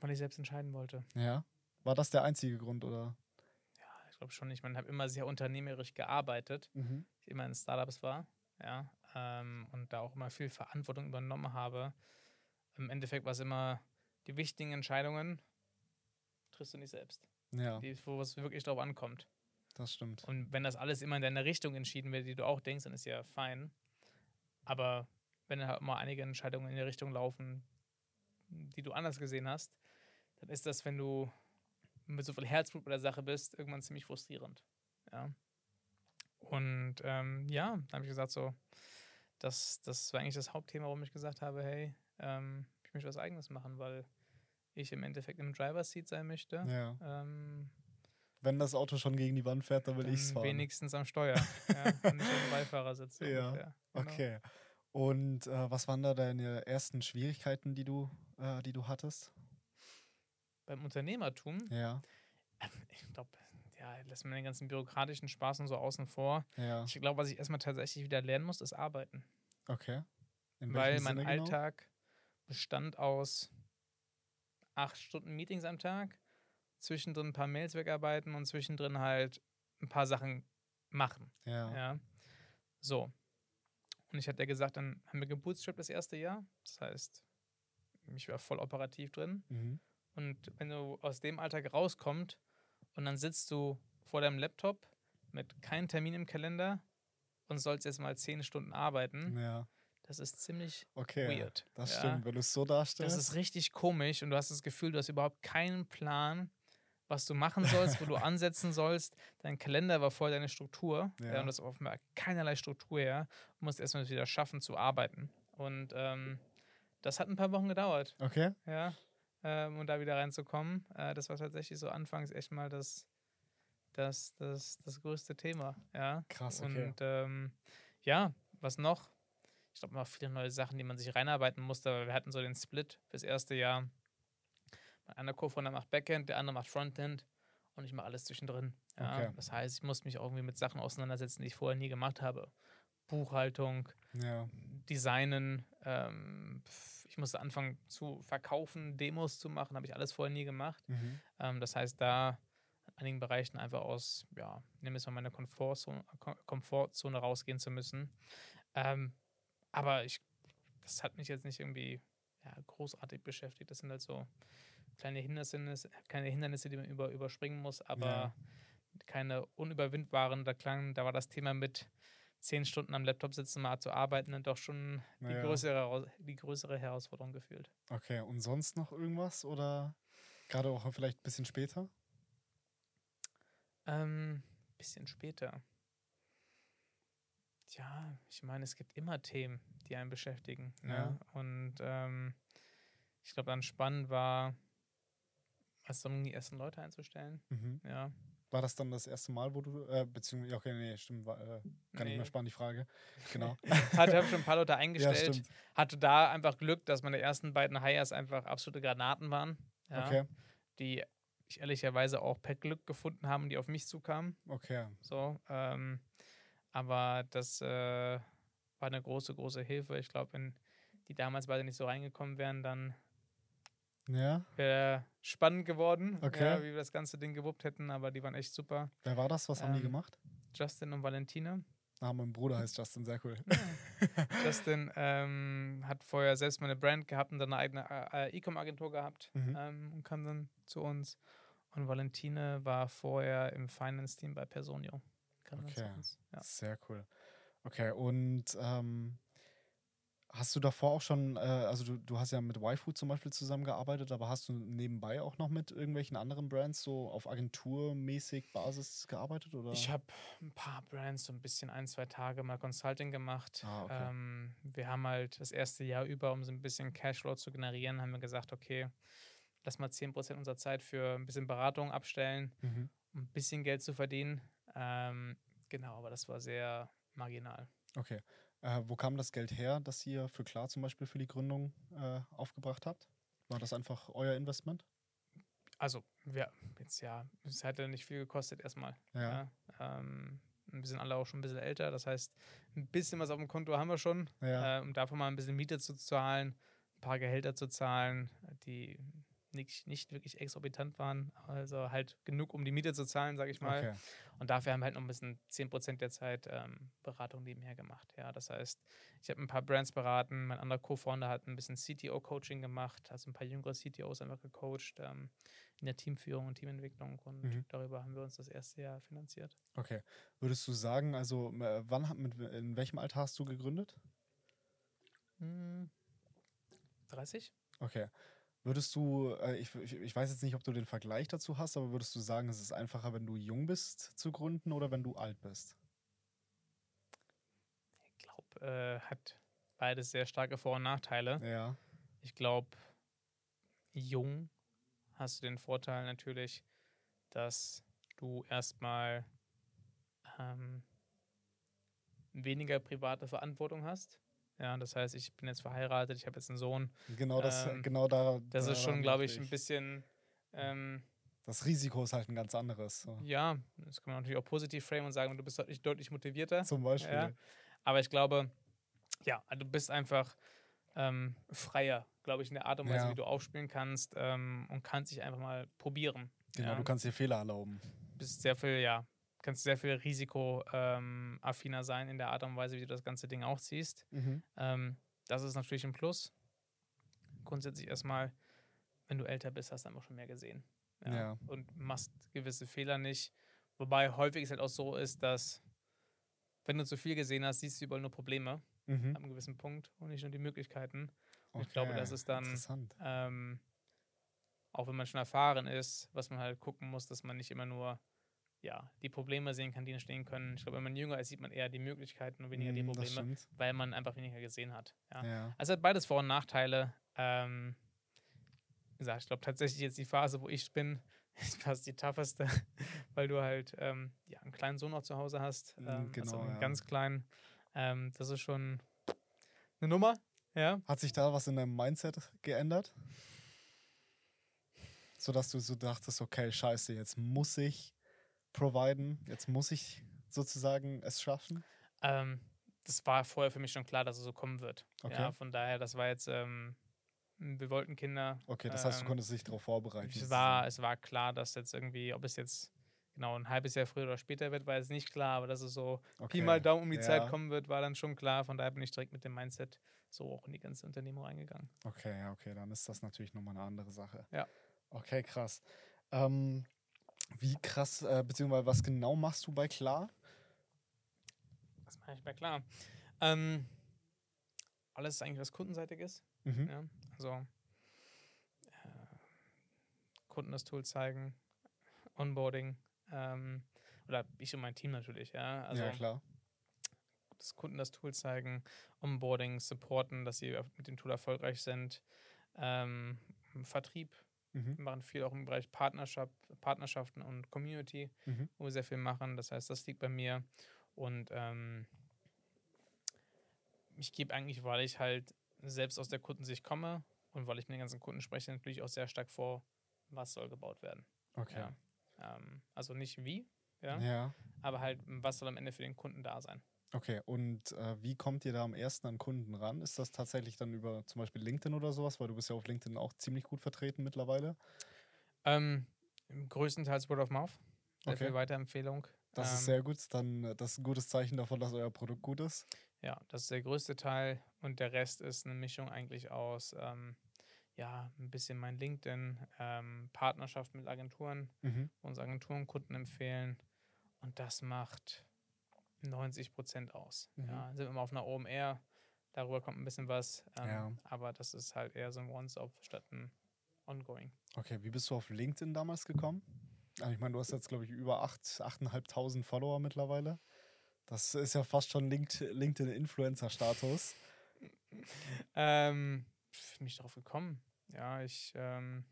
weil ich selbst entscheiden wollte. Ja. War das der einzige Grund, oder? Ja, ich glaube schon. Ich meine, habe immer sehr unternehmerisch gearbeitet. Mhm. Ich immer in Startups war, ja. Ähm, und da auch immer viel Verantwortung übernommen habe. Im Endeffekt war es immer die wichtigen Entscheidungen triffst du nicht selbst. Ja, Die, wo es wirklich drauf ankommt. das stimmt. Und wenn das alles immer in deine Richtung entschieden wird, die du auch denkst, dann ist ja fein. Aber wenn halt mal einige Entscheidungen in die Richtung laufen, die du anders gesehen hast, dann ist das, wenn du mit so viel Herzblut bei der Sache bist, irgendwann ziemlich frustrierend. Ja. Und ähm, ja, dann habe ich gesagt, so, das, das war eigentlich das Hauptthema, warum ich gesagt habe, hey, ähm, ich möchte was Eigenes machen, weil ich im Endeffekt im Driver's Seat sein möchte. Ja. Ähm, Wenn das Auto schon gegen die Wand fährt, dann will ich es fahren. wenigstens am Steuer. ja, und nicht am Beifahrersitz. Ja, ungefähr. Genau. Okay. Und äh, was waren da deine ersten Schwierigkeiten, die du, äh, die du hattest? Beim Unternehmertum, Ja, ich glaube, ja, lassen wir den ganzen bürokratischen Spaß und so außen vor. ja. Ich glaube, was ich erstmal tatsächlich wieder lernen muss, ist arbeiten. Okay. Weil welchem mein Sinne genau? Alltag bestand aus acht Stunden Meetings am Tag, zwischendrin ein paar Mails wegarbeiten und zwischendrin halt ein paar Sachen machen. Ja. Ja. So. Und ich hatte ja gesagt, dann haben wir gebootstrapped das erste Jahr. Das heißt, ich war voll operativ drin. Mhm. Und wenn du aus dem Alltag rauskommst und dann sitzt du vor deinem Laptop mit keinem Termin im Kalender und sollst jetzt mal zehn Stunden arbeiten, Ja. das ist ziemlich Okay. weird. Das ja. stimmt, wenn du es so darstellst. Das ist richtig komisch und du hast das Gefühl, du hast überhaupt keinen Plan, was du machen sollst, wo du ansetzen sollst. Dein Kalender war voll deine Struktur ja. Ja. und das offenbar keinerlei Struktur her. Du musst erstmal wieder schaffen zu arbeiten. Und ähm, das hat ein paar Wochen gedauert, okay. ja, ähm, um da wieder reinzukommen. Äh, das war tatsächlich so anfangs echt mal das, das, das, das größte Thema, ja. Krass, okay. Und ähm, ja, was noch? Ich glaube, noch viele neue Sachen, die man sich reinarbeiten musste, aber wir hatten so den Split fürs erste Jahr. Mein einer Co-Founder macht Backend, der andere macht Frontend und ich mache alles zwischendrin. Ja? Okay. Das heißt, ich muss mich auch irgendwie mit Sachen auseinandersetzen, die ich vorher nie gemacht habe. Buchhaltung, Ja. Designen, ähm, ich musste anfangen zu verkaufen, Demos zu machen, habe ich alles vorher nie gemacht. Mhm. Ähm, das heißt, da in einigen Bereichen einfach aus, ja, nehmen wir es mal meine Komfortzone, Kom- Komfortzone rausgehen zu müssen. Ähm, aber ich, das hat mich jetzt nicht irgendwie ja, großartig beschäftigt. Das sind halt so kleine Hindernisse, keine Hindernisse, die man über, überspringen muss, aber Ja. keine unüberwindbaren. Da klang, da war das Thema mit zehn Stunden am Laptop sitzen, mal zu arbeiten, dann doch schon die, Naja. größere, Heraus- die größere Herausforderung gefühlt. Okay, und sonst noch irgendwas? Oder gerade auch vielleicht ein bisschen später? Ähm, bisschen später. Tja, ich meine, es gibt immer Themen, die einen beschäftigen. Ja. Ne? Und ähm, ich glaube, dann spannend war, als um die ersten Leute einzustellen. Mhm. Ja. War das dann das erste Mal, wo du, äh, beziehungsweise, okay, nee, stimmt, war, äh, kann Nee. mehr sparen, die Frage. Genau. Hatte habe schon ein paar Leute ja, eingestellt. stimmt. hatte da einfach Glück, dass meine ersten beiden Hires einfach absolute Granaten waren. Ja, Okay, Die ich ehrlicherweise auch per Glück gefunden haben, die auf mich zukamen. okay. So, ähm, aber das äh, war eine große, große Hilfe. Ich glaube, wenn die damals beide nicht so reingekommen wären, dann Ja, wäre spannend geworden, Okay. ja, wie wir das ganze Ding gewuppt hätten. Aber die waren echt super. wer war das? Was haben die Ähm, gemacht? Justin und Valentine. Ah, mein Bruder heißt Justin, sehr cool. Justin ähm, hat vorher selbst mal eine Brand gehabt und dann eine eigene äh, E-Com-Agentur gehabt Mhm. ähm, und kam dann zu uns. Und Valentine war vorher im Finance-Team bei Personio. Kam Okay. uns. Ja. Sehr cool. Okay, und ähm, hast du davor auch schon, äh, also du, du hast ja mit YFood zum Beispiel zusammengearbeitet, aber hast du nebenbei auch noch mit irgendwelchen anderen Brands so auf agenturmäßig Basis gearbeitet? Oder? Ich habe ein paar Brands, so ein bisschen ein, zwei Tage mal Consulting gemacht. Ah, okay. ähm, wir haben halt das erste Jahr über, um so ein bisschen Cashflow zu generieren, haben wir gesagt, okay, lass mal 10% unserer Zeit für ein bisschen Beratung abstellen, Mhm. um ein bisschen Geld zu verdienen. Ähm, genau, aber das war sehr marginal. Okay. Äh, wo kam das Geld her, das ihr für Klar zum Beispiel für die Gründung äh, aufgebracht habt? War das einfach euer Investment? Also, wir, jetzt ja, es hat ja nicht viel gekostet erstmal. Ja. Ja, ähm, wir sind alle auch schon ein bisschen älter, das heißt, ein bisschen was auf dem Konto haben wir schon. Ja. äh, um davon mal ein bisschen Miete zu zahlen, ein ein paar Gehälter zu zahlen, die nicht, nicht wirklich exorbitant waren. Also halt genug, um die Miete zu zahlen, sage ich mal. Okay. Und dafür haben wir halt noch ein bisschen 10% der Zeit ähm, Beratung nebenher gemacht. Ja, das heißt, ich habe ein paar Brands beraten, mein anderer Co-Founder hat ein bisschen CTO-Coaching gemacht, also ein paar jüngere CTOs einfach gecoacht ähm, in der Teamführung und Teamentwicklung und Mhm. darüber haben wir uns das erste Jahr finanziert. Okay. Würdest du sagen, also äh, wann, hat- mit, in welchem Alter hast du gegründet? Hm, 30? Okay. Würdest du, äh, ich, ich, weiß jetzt nicht, ob du den Vergleich dazu hast, aber würdest du sagen, es ist einfacher, wenn du jung bist zu gründen oder wenn du alt bist? Ich glaube, äh, hat beides sehr starke Vor- und Nachteile. Ja. Ich glaube, jung hast du den Vorteil natürlich, dass du erstmal ähm, weniger private Verantwortung hast. Ja, das heißt, ich bin jetzt verheiratet, ich habe jetzt einen Sohn. Genau das, Ähm, genau da. Das ist schon, glaube ich, ein bisschen, ähm, Das Risiko ist halt ein ganz anderes. So. ja, das kann man natürlich auch positiv framen und sagen, du bist deutlich, deutlich motivierter. Zum Beispiel. Ja. Aber ich glaube, ja, du bist einfach ähm, freier, glaube ich, in der Art und Weise, Ja. wie du aufspielen kannst ähm, und kannst dich einfach mal probieren. Genau, ja. du kannst dir Fehler erlauben. bist sehr viel, ja, kannst sehr viel risikoaffiner ähm, sein in der Art und Weise, wie du das ganze Ding auch siehst. Ähm, das ist natürlich ein Plus. Grundsätzlich erstmal, wenn du älter bist, hast du einfach schon mehr gesehen. Ja. Und machst gewisse Fehler nicht. Wobei häufig es halt auch so ist, dass wenn du zu viel gesehen hast, siehst du überall nur Probleme Mhm. ab einem gewissen Punkt und nicht nur die Möglichkeiten. Und ich glaube, das ist dann-. Ähm, auch wenn man schon erfahren ist, was man halt gucken muss, dass man nicht immer nur ja, die Probleme sehen kann, die entstehen können. Ich glaube, wenn man jünger ist, sieht man eher die Möglichkeiten und weniger die Mhm, Probleme, weil man einfach weniger gesehen hat. Ja. Ja. Also hat beides Vor- und Nachteile. Ähm, wie gesagt, ich glaube tatsächlich jetzt die Phase, wo ich bin, ist fast die tougheste, weil du halt ähm, ja, einen kleinen Sohn noch zu Hause hast. Mm, Ähm, also genau, einen ja. ganz kleinen. Ähm, das ist schon eine Nummer. Ja. Hat sich da was in deinem Mindset geändert? Sodass du so dachtest, okay, scheiße, jetzt muss ich providen, jetzt muss ich sozusagen es schaffen. Ähm, das war vorher für mich schon klar, dass es so kommen wird. Okay. Ja, von daher, das war jetzt, ähm, wir wollten Kinder. Okay, das heißt, du Ähm, konntest dich darauf vorbereiten. Es war, es war klar, dass jetzt irgendwie, ob es jetzt genau ein halbes Jahr früher oder später wird, war jetzt nicht klar, aber dass es so okay. Pi mal Daumen um die Ja. Zeit kommen wird, war dann schon klar. Von daher bin ich direkt mit dem Mindset so auch in die ganze Unternehmung reingegangen. Okay, okay, dann ist das natürlich nochmal eine andere Sache. Ja. Okay, krass. Ähm, wie krass, äh, beziehungsweise was genau machst du bei Klar? Das mache ich bei klar. Ähm, alles eigentlich, was kundenseitig ist. Mhm. Ja, also äh, Kunden das Tool zeigen, Onboarding ähm, oder ich und mein Team natürlich, ja. Also ja, klar. das Kunden das Tool zeigen, Onboarding, supporten, dass sie mit dem Tool erfolgreich sind, ähm, Vertrieb. Mhm. Wir machen viel auch im Bereich Partnerschaft, Partnerschaften und Community, Mhm. wo wir sehr viel machen. Das heißt, das liegt bei mir. Und ähm, ich gebe eigentlich, weil ich halt selbst aus der Kundensicht komme und weil ich mit den ganzen Kunden spreche, natürlich auch sehr stark vor, was soll gebaut werden. Okay. Ja. Ähm, also nicht wie, ja, Ja. aber halt, was soll am Ende für den Kunden da sein. Okay, und äh, wie kommt ihr da am ersten an Kunden ran? Ist das tatsächlich dann über zum Beispiel LinkedIn oder sowas? Weil du bist ja auf LinkedIn auch ziemlich gut vertreten mittlerweile. Ähm, größtenteils Word of Mouth. Sehr Okay. viel Weiterempfehlung. Das ist Ähm, sehr gut. Dann äh, das ist ein gutes Zeichen davon, dass euer Produkt gut ist. Ja, das ist der größte Teil und der Rest ist eine Mischung eigentlich aus, ähm, ja, ein bisschen mein LinkedIn, ähm, Partnerschaft mit Agenturen, Mhm. uns Agenturen Kunden empfehlen und das macht 90 Prozent aus. Mhm. Ja, sind wir mal auf einer OMR, darüber kommt ein bisschen was, ähm, Ja. aber das ist halt eher so ein Once-Off statt ein Ongoing. Okay, wie bist du auf LinkedIn damals gekommen? Also ich meine, du hast jetzt, glaube ich, über 8, 8.500 Follower mittlerweile. Das ist ja fast schon Linked, LinkedIn-Influencer-Status. Ähm, bin ich darauf gekommen? Ja, ich ähm,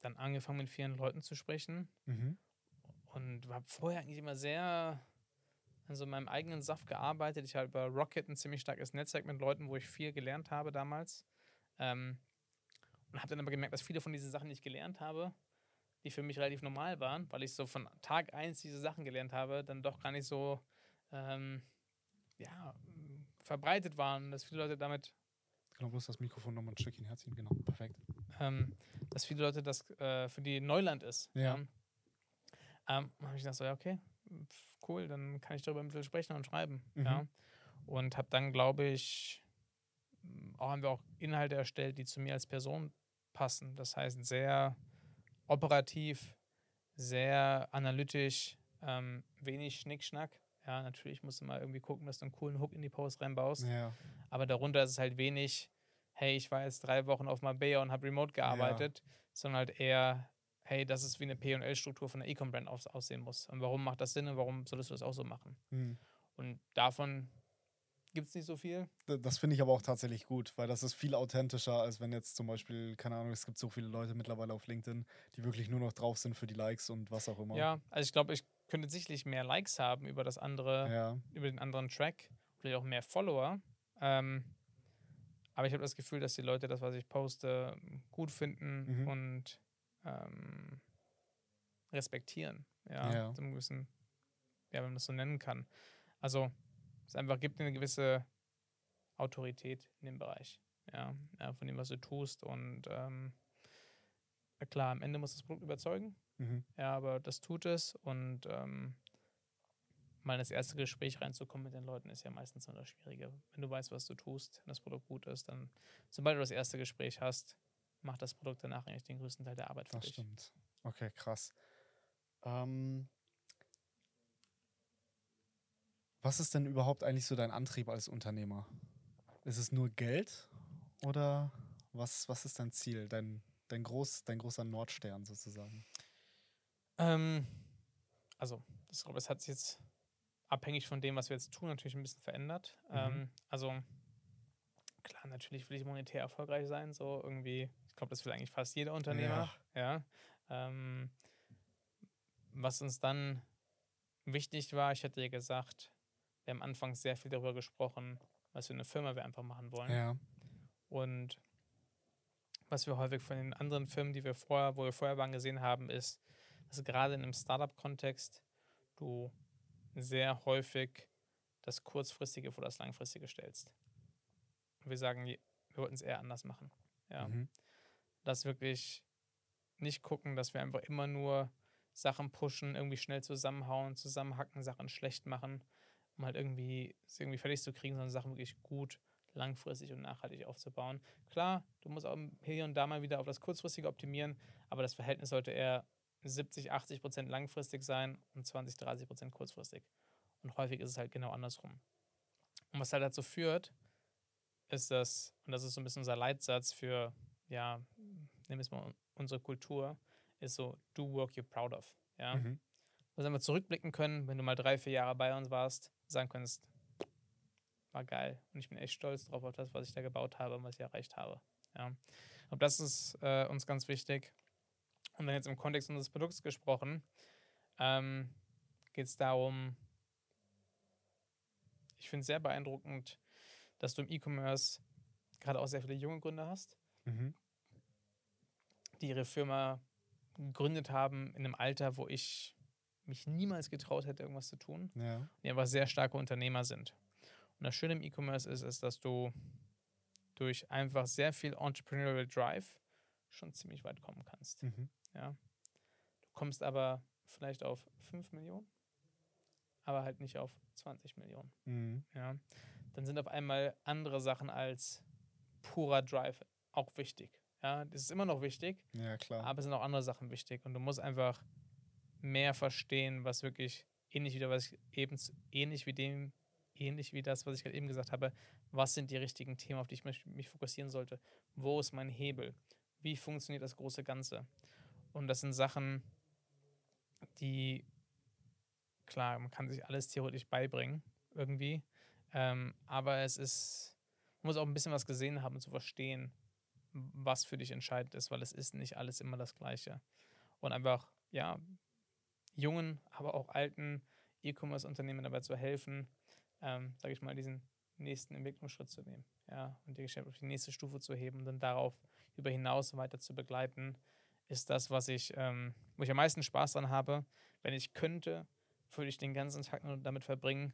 dann angefangen mit vielen Leuten zu sprechen Mhm. Und habe vorher eigentlich immer sehr an so meinem eigenen Saft gearbeitet. Ich habe bei Rocket ein ziemlich starkes Netzwerk mit Leuten, wo ich viel gelernt habe damals. Ähm, und habe dann aber gemerkt, dass viele von diesen Sachen, die ich gelernt habe, die für mich relativ normal waren, weil ich so von Tag eins diese Sachen gelernt habe, dann doch gar nicht so ähm, ja, verbreitet waren, dass viele Leute damit Genau, bloß das Mikrofon nochmal ein Stückchen herziehen. Genau, perfekt. ähm, dass viele Leute das äh, für die Neuland ist. Ja. Ähm, habe ich gedacht, so, ja, okay, cool, dann kann ich darüber ein bisschen sprechen und schreiben. Mhm. Ja. Und habe dann, glaube ich, auch haben wir auch Inhalte erstellt, die zu mir als Person passen. Das heißt, sehr operativ, sehr analytisch, ähm, wenig Schnickschnack. Ja, natürlich musst du mal irgendwie gucken, dass du einen coolen Hook in die Post reinbaust. Ja. Aber darunter ist es halt wenig, hey, ich war jetzt drei Wochen auf Marbella und habe remote gearbeitet, sondern halt eher, hey, das ist wie eine P&L-Struktur von einer E-Com-Brand aus, aussehen muss. Und warum macht das Sinn und warum solltest du das auch so machen? Hm. Und davon gibt es nicht so viel. Das finde ich aber auch tatsächlich gut, weil das ist viel authentischer, als wenn jetzt zum Beispiel, keine Ahnung, es gibt so viele Leute mittlerweile auf LinkedIn, die wirklich nur noch drauf sind für die Likes und was auch immer. Ja, also ich glaube, ich könnte sicherlich mehr Likes haben über das andere, Ja, über den anderen Track, vielleicht auch mehr Follower. Ähm, aber ich habe das Gefühl, dass die Leute das, was ich poste, gut finden Mhm. und ähm, respektieren. Ja, Ja. Zum gewissen, ja, wenn man das so nennen kann. Also es einfach gibt eine gewisse Autorität in dem Bereich, ja, ja von dem, was du tust. Und ähm, klar, am Ende muss das Produkt überzeugen. mhm. Ja, aber das tut es und ähm, mal in das erste Gespräch reinzukommen mit den Leuten ist ja meistens immer das Schwierige. Wenn du weißt, was du tust, wenn das Produkt gut ist, dann, sobald du das erste Gespräch hast, macht das Produkt danach eigentlich den größten Teil der Arbeit für das dich. stimmt. Okay, krass. Ähm, was ist denn überhaupt eigentlich so dein Antrieb als Unternehmer? Ist es nur Geld oder was, was ist dein Ziel, dein, dein, groß, dein großer Nordstern sozusagen? Ähm, also, das, das hat sich jetzt abhängig von dem, was wir jetzt tun, natürlich ein bisschen verändert. Mhm. Ähm, also, klar, natürlich will ich monetär erfolgreich sein, so irgendwie. Ich glaube, das will eigentlich fast jeder Unternehmer. Ja. Ähm, was uns dann wichtig war, ich hatte ja gesagt, wir haben anfangs sehr viel darüber gesprochen, was für eine Firma wir einfach machen wollen. Ja. Und was wir häufig von den anderen Firmen, die wir vorher, wo wir vorher waren, gesehen haben, ist, dass gerade in einem Startup-Kontext du sehr häufig das Kurzfristige vor das Langfristige stellst. Und wir sagen, wir wollten es eher anders machen. Ja. Mhm. Dass wirklich nicht gucken, dass wir einfach immer nur Sachen pushen, irgendwie schnell zusammenhauen, zusammenhacken, Sachen schlecht machen, um halt irgendwie es irgendwie fertig zu kriegen, sondern Sachen wirklich gut, langfristig und nachhaltig aufzubauen. Klar, du musst auch hier und da mal wieder auf das Kurzfristige optimieren, aber das Verhältnis sollte eher 70, 80 Prozent langfristig sein und 20, 30 Prozent kurzfristig. Und häufig ist es halt genau andersrum. Und was halt dazu führt, ist das, und das ist so ein bisschen unser Leitsatz für, ja, nehmen wir es mal unsere Kultur, ist so, do work you're proud of. Ja? Mhm. Dass wir mal zurückblicken können, wenn du mal drei, vier Jahre bei uns warst, sagen könntest, war geil. Und ich bin echt stolz drauf, auf das, was ich da gebaut habe und was ich erreicht habe. Ja. Und das ist äh, uns ganz wichtig. Und dann jetzt im Kontext unseres Produkts gesprochen, ähm, geht es darum, ich finde es sehr beeindruckend, dass du im E-Commerce gerade auch sehr viele junge Gründer hast, Mhm. die ihre Firma gegründet haben in einem Alter, wo ich mich niemals getraut hätte, irgendwas zu tun Ja. die einfach sehr starke Unternehmer sind. Und das Schöne im E-Commerce ist, ist, dass du durch einfach sehr viel Entrepreneurial Drive schon ziemlich weit kommen kannst. Mhm. Ja. Du kommst aber vielleicht auf 5 Millionen, aber halt nicht auf 20 Millionen. Mhm. Ja. Dann sind auf einmal andere Sachen als purer Drive auch wichtig. Ja, das ist immer noch wichtig, Ja, klar. aber es sind auch andere Sachen wichtig und du musst einfach mehr verstehen, was wirklich ähnlich wie das, was ich eben ähnlich wie dem ähnlich wie das, was ich gerade eben gesagt habe, was sind die richtigen Themen, auf die ich mich, mich fokussieren sollte? Wo ist mein Hebel? Wie funktioniert das große Ganze? Und das sind Sachen, die klar, man kann sich alles theoretisch beibringen irgendwie, ähm, aber es ist man muss auch ein bisschen was gesehen haben, zu verstehen, was für dich entscheidend ist, weil es ist nicht alles immer das Gleiche. Und einfach, ja, jungen, aber auch alten E-Commerce-Unternehmen dabei zu helfen, ähm, sage ich mal, diesen nächsten Entwicklungsschritt zu nehmen, ja, und die Geschäfte auf die nächste Stufe zu heben und dann darauf über hinaus weiter zu begleiten, ist das, was ich, ähm, wo ich am meisten Spaß dran habe. Wenn ich könnte, würde ich den ganzen Tag nur damit verbringen,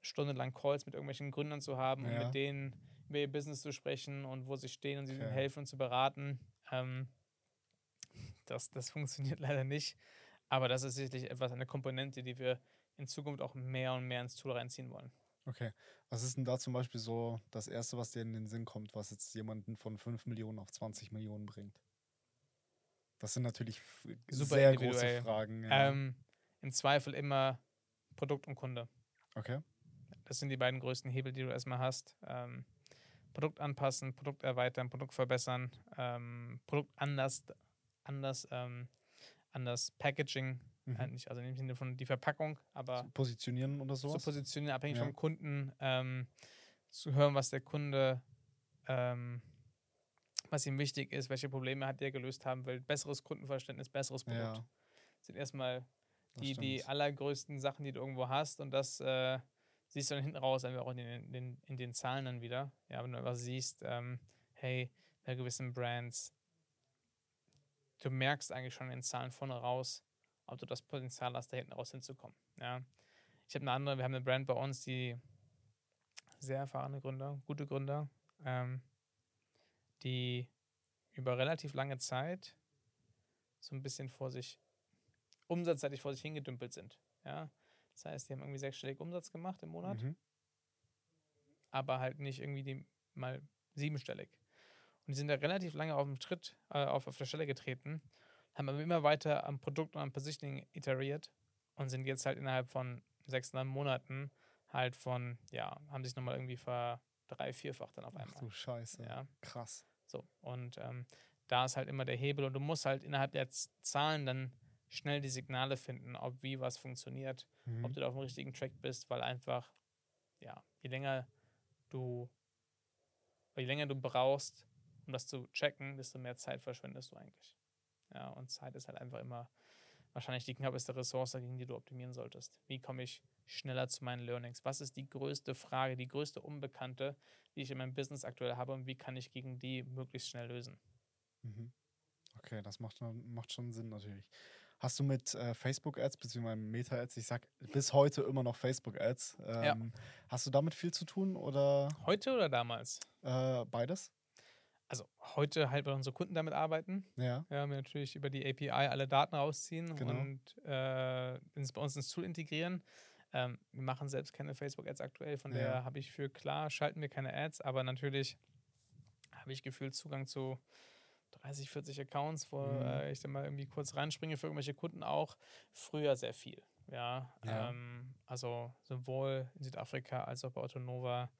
stundenlang Calls mit irgendwelchen Gründern zu haben und Ja. mit denen über ihr Business zu sprechen und wo sie stehen und sie Okay. ihnen helfen und zu beraten. Ähm, das, das funktioniert leider nicht. Aber das ist sicherlich etwas, eine Komponente, die wir in Zukunft auch mehr und mehr ins Tool reinziehen wollen. Okay. Was ist denn da zum Beispiel so das Erste, was dir in den Sinn kommt, was jetzt jemanden von 5 Millionen auf 20 Millionen bringt? Das sind natürlich Super sehr große. Fragen. Ja. Ähm, Im Zweifel immer Produkt und Kunde. okay. Das sind die beiden größten Hebel, die du erstmal hast. Ähm, Produkt anpassen, Produkt erweitern, Produkt verbessern, ähm, Produkt anders, anders, ähm, anders Packaging, Mhm. äh, nicht, also nicht im Sinne von die Verpackung, aber So positionieren oder zu sowas? positionieren, abhängig Ja. vom Kunden, ähm, zu hören, was der Kunde, ähm, was ihm wichtig ist, welche Probleme hat der gelöst haben will, besseres Kundenverständnis, besseres Produkt. ja, sind erstmal das die, die allergrößten Sachen, die du irgendwo hast. Und das äh, siehst du dann hinten raus, einfach auch in den, in, den, in den Zahlen dann wieder. Ja, wenn du einfach siehst, ähm, hey, bei gewissen Brands, du merkst eigentlich schon in Zahlen vorne raus, ob du das Potenzial hast, da hinten raus hinzukommen. Ja. Ich habe eine andere, wir haben eine Brand bei uns, die sehr erfahrene Gründer, gute Gründer, ähm, die über relativ lange Zeit so ein bisschen vor sich, umsatzseitig vor sich hingedümpelt sind. Ja? Das heißt, die haben irgendwie sechsstellig Umsatz gemacht im Monat, Mhm. aber halt nicht irgendwie die mal siebenstellig. Und die sind da relativ lange auf dem Schritt, äh, auf, auf der Stelle getreten, haben aber immer weiter am Produkt und am Positioning iteriert und sind jetzt halt innerhalb von sechs, neun Monaten halt von, ja, haben sich nochmal irgendwie ver drei, vierfach dann auf Ach einmal. du Scheiße. Ja. Krass. So, und ähm, da ist halt immer der Hebel und du musst halt innerhalb der Z- Zahlen dann schnell die Signale finden, ob wie was funktioniert, Mhm. ob du da auf dem richtigen Track bist, weil einfach, ja, je länger du, je länger du brauchst, um das zu checken, desto mehr Zeit verschwendest du eigentlich. Ja, und Zeit ist halt einfach immer wahrscheinlich die knappeste Ressource, gegen die du optimieren solltest. Wie komme ich schneller zu meinen Learnings? Was ist die größte Frage, die größte Unbekannte, die ich in meinem Business aktuell habe und wie kann ich gegen die möglichst schnell lösen? Mhm. Okay, das macht macht schon Sinn natürlich. Hast du mit äh, Facebook-Ads bzw. Meta-Ads, ich sag bis heute immer noch Facebook-Ads, ähm, hast du damit viel zu tun oder Heute oder damals? äh, beides? Also heute halt, weil unsere Kunden damit arbeiten. Ja. Ja, wir natürlich über die API alle Daten rausziehen Genau. und äh, ins, bei uns ins Tool integrieren. Ähm, wir machen selbst keine Facebook-Ads aktuell, von Ja. der habe ich für klar, schalten wir keine Ads, aber natürlich habe ich gefühlt Zugang zu 30, 40 Accounts, wo Mhm. äh, ich dann mal irgendwie kurz reinspringe für irgendwelche Kunden auch. Früher sehr viel. Ja, Ja. Ähm, also sowohl in Südafrika als auch bei Autonova.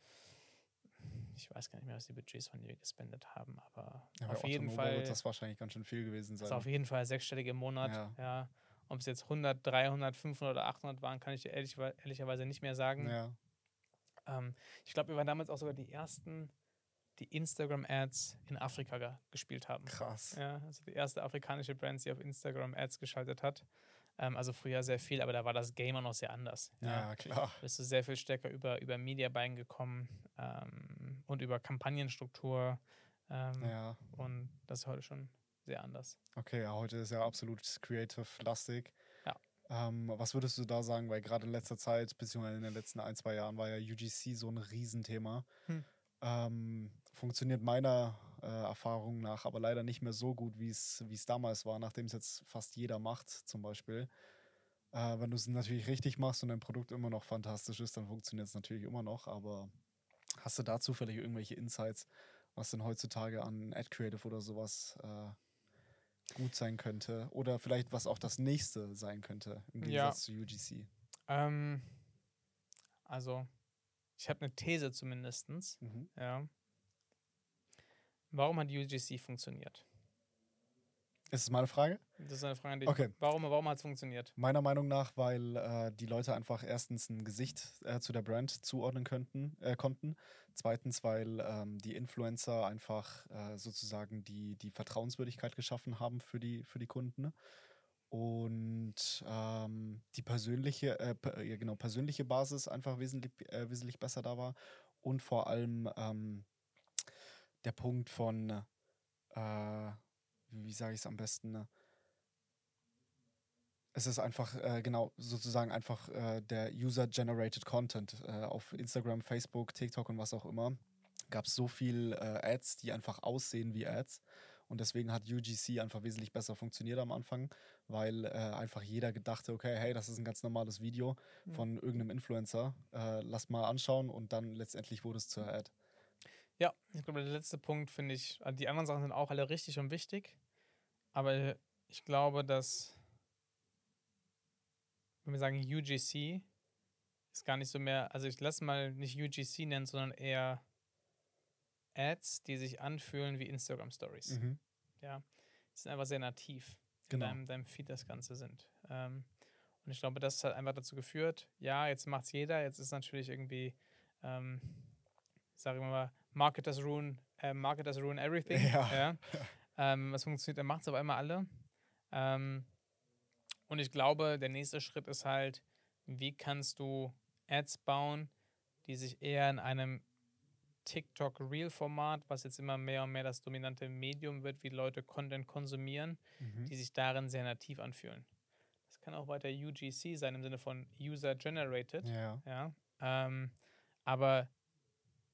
Ich weiß gar nicht mehr, was die Budgets die wir gespendet haben, aber ja auf jeden Otto Nova Fall. wird das wahrscheinlich ganz schön viel gewesen sein. Also auf jeden Fall sechsstellig im Monat. Ja. Ja. Ob es jetzt 100, 300, 500 oder 800 waren, kann ich dir ehrlich, ehrlicherweise nicht mehr sagen. ja. Ähm, ich glaube, wir waren damals auch sogar die ersten, die Instagram-Ads in Afrika ge gespielt haben. Krass. Ja, also die erste afrikanische Brand, die auf Instagram Ads geschaltet hat. Ähm, also früher sehr viel, aber da war das Game auch noch sehr anders. Ja, klar. bist du sehr viel stärker über, über Media Buying gekommen ähm, und über Kampagnenstruktur. Ähm, Ja. Und das ist heute schon sehr anders. Okay, ja, heute ist ja absolut creative-lastig. Ja. Ähm, was würdest du da sagen? Weil gerade in letzter Zeit, beziehungsweise in den letzten ein, zwei Jahren, war ja UGC so ein Riesenthema. Hm. Ähm, funktioniert meiner äh, Erfahrung nach aber leider nicht mehr so gut, wie es damals war, nachdem es jetzt fast jeder macht, zum Beispiel. Äh, wenn du es natürlich richtig machst und dein Produkt immer noch fantastisch ist, dann funktioniert es natürlich immer noch. Aber hast du da zufällig irgendwelche Insights, was denn heutzutage an Ad Creative oder sowas äh, gut sein könnte? Oder vielleicht was auch das nächste sein könnte im Ja. Gegensatz zu UGC? Ähm, also, ich habe eine These zumindest. Mhm. Ja. Warum hat UGC funktioniert? Ist es meine Frage? Das ist eine Frage an dich. Okay. Warum, warum hat es funktioniert? Meiner Meinung nach, weil äh, die Leute einfach erstens ein Gesicht äh, zu der Brand zuordnen könnten, äh, konnten. Zweitens, weil ähm, die Influencer einfach äh, sozusagen die, die Vertrauenswürdigkeit geschaffen haben für die, für die Kunden. Und ähm, die persönliche, äh, ja, genau, persönliche Basis einfach wesentlich, äh, wesentlich besser da war. Und vor allem ähm, der Punkt von, äh, wie sage ich es am besten, ne? es ist einfach, äh, genau, sozusagen einfach äh, der User-Generated Content äh, auf Instagram, Facebook, TikTok und was auch immer. gab es so viel äh, Ads, die einfach aussehen wie Ads. Und deswegen hat UGC einfach wesentlich besser funktioniert am Anfang, weil äh, einfach jeder gedachte, okay, hey, das ist ein ganz normales Video Mhm. von irgendeinem Influencer. Äh, lass mal anschauen und dann letztendlich wurde es zur Ad. Ja, ich glaube, der letzte Punkt finde ich, äh, die anderen Sachen sind auch alle richtig und wichtig, aber ich glaube, dass, wenn wir sagen UGC, ist gar nicht so mehr, also ich lasse mal nicht UGC nennen, sondern eher Ads, die sich anfühlen wie Instagram Stories. Mhm. Ja, die sind einfach sehr nativ Genau. in deinem, deinem Feed das Ganze sind. Ähm, und ich glaube, das hat einfach dazu geführt, ja, jetzt macht es jeder, jetzt ist natürlich irgendwie, ähm, sagen wir mal, Marketers ruin, äh, Marketers ruin everything. Ja. Ähm, was funktioniert, dann macht es auf einmal alle. Ähm, und ich glaube, der nächste Schritt ist halt, wie kannst du Ads bauen, die sich eher in einem TikTok-Reel-Format, was jetzt immer mehr und mehr das dominante Medium wird, wie Leute Content konsumieren, Mhm. die sich darin sehr nativ anfühlen. Das kann auch weiter UGC sein im Sinne von User Generated, Ja. ja, ähm, aber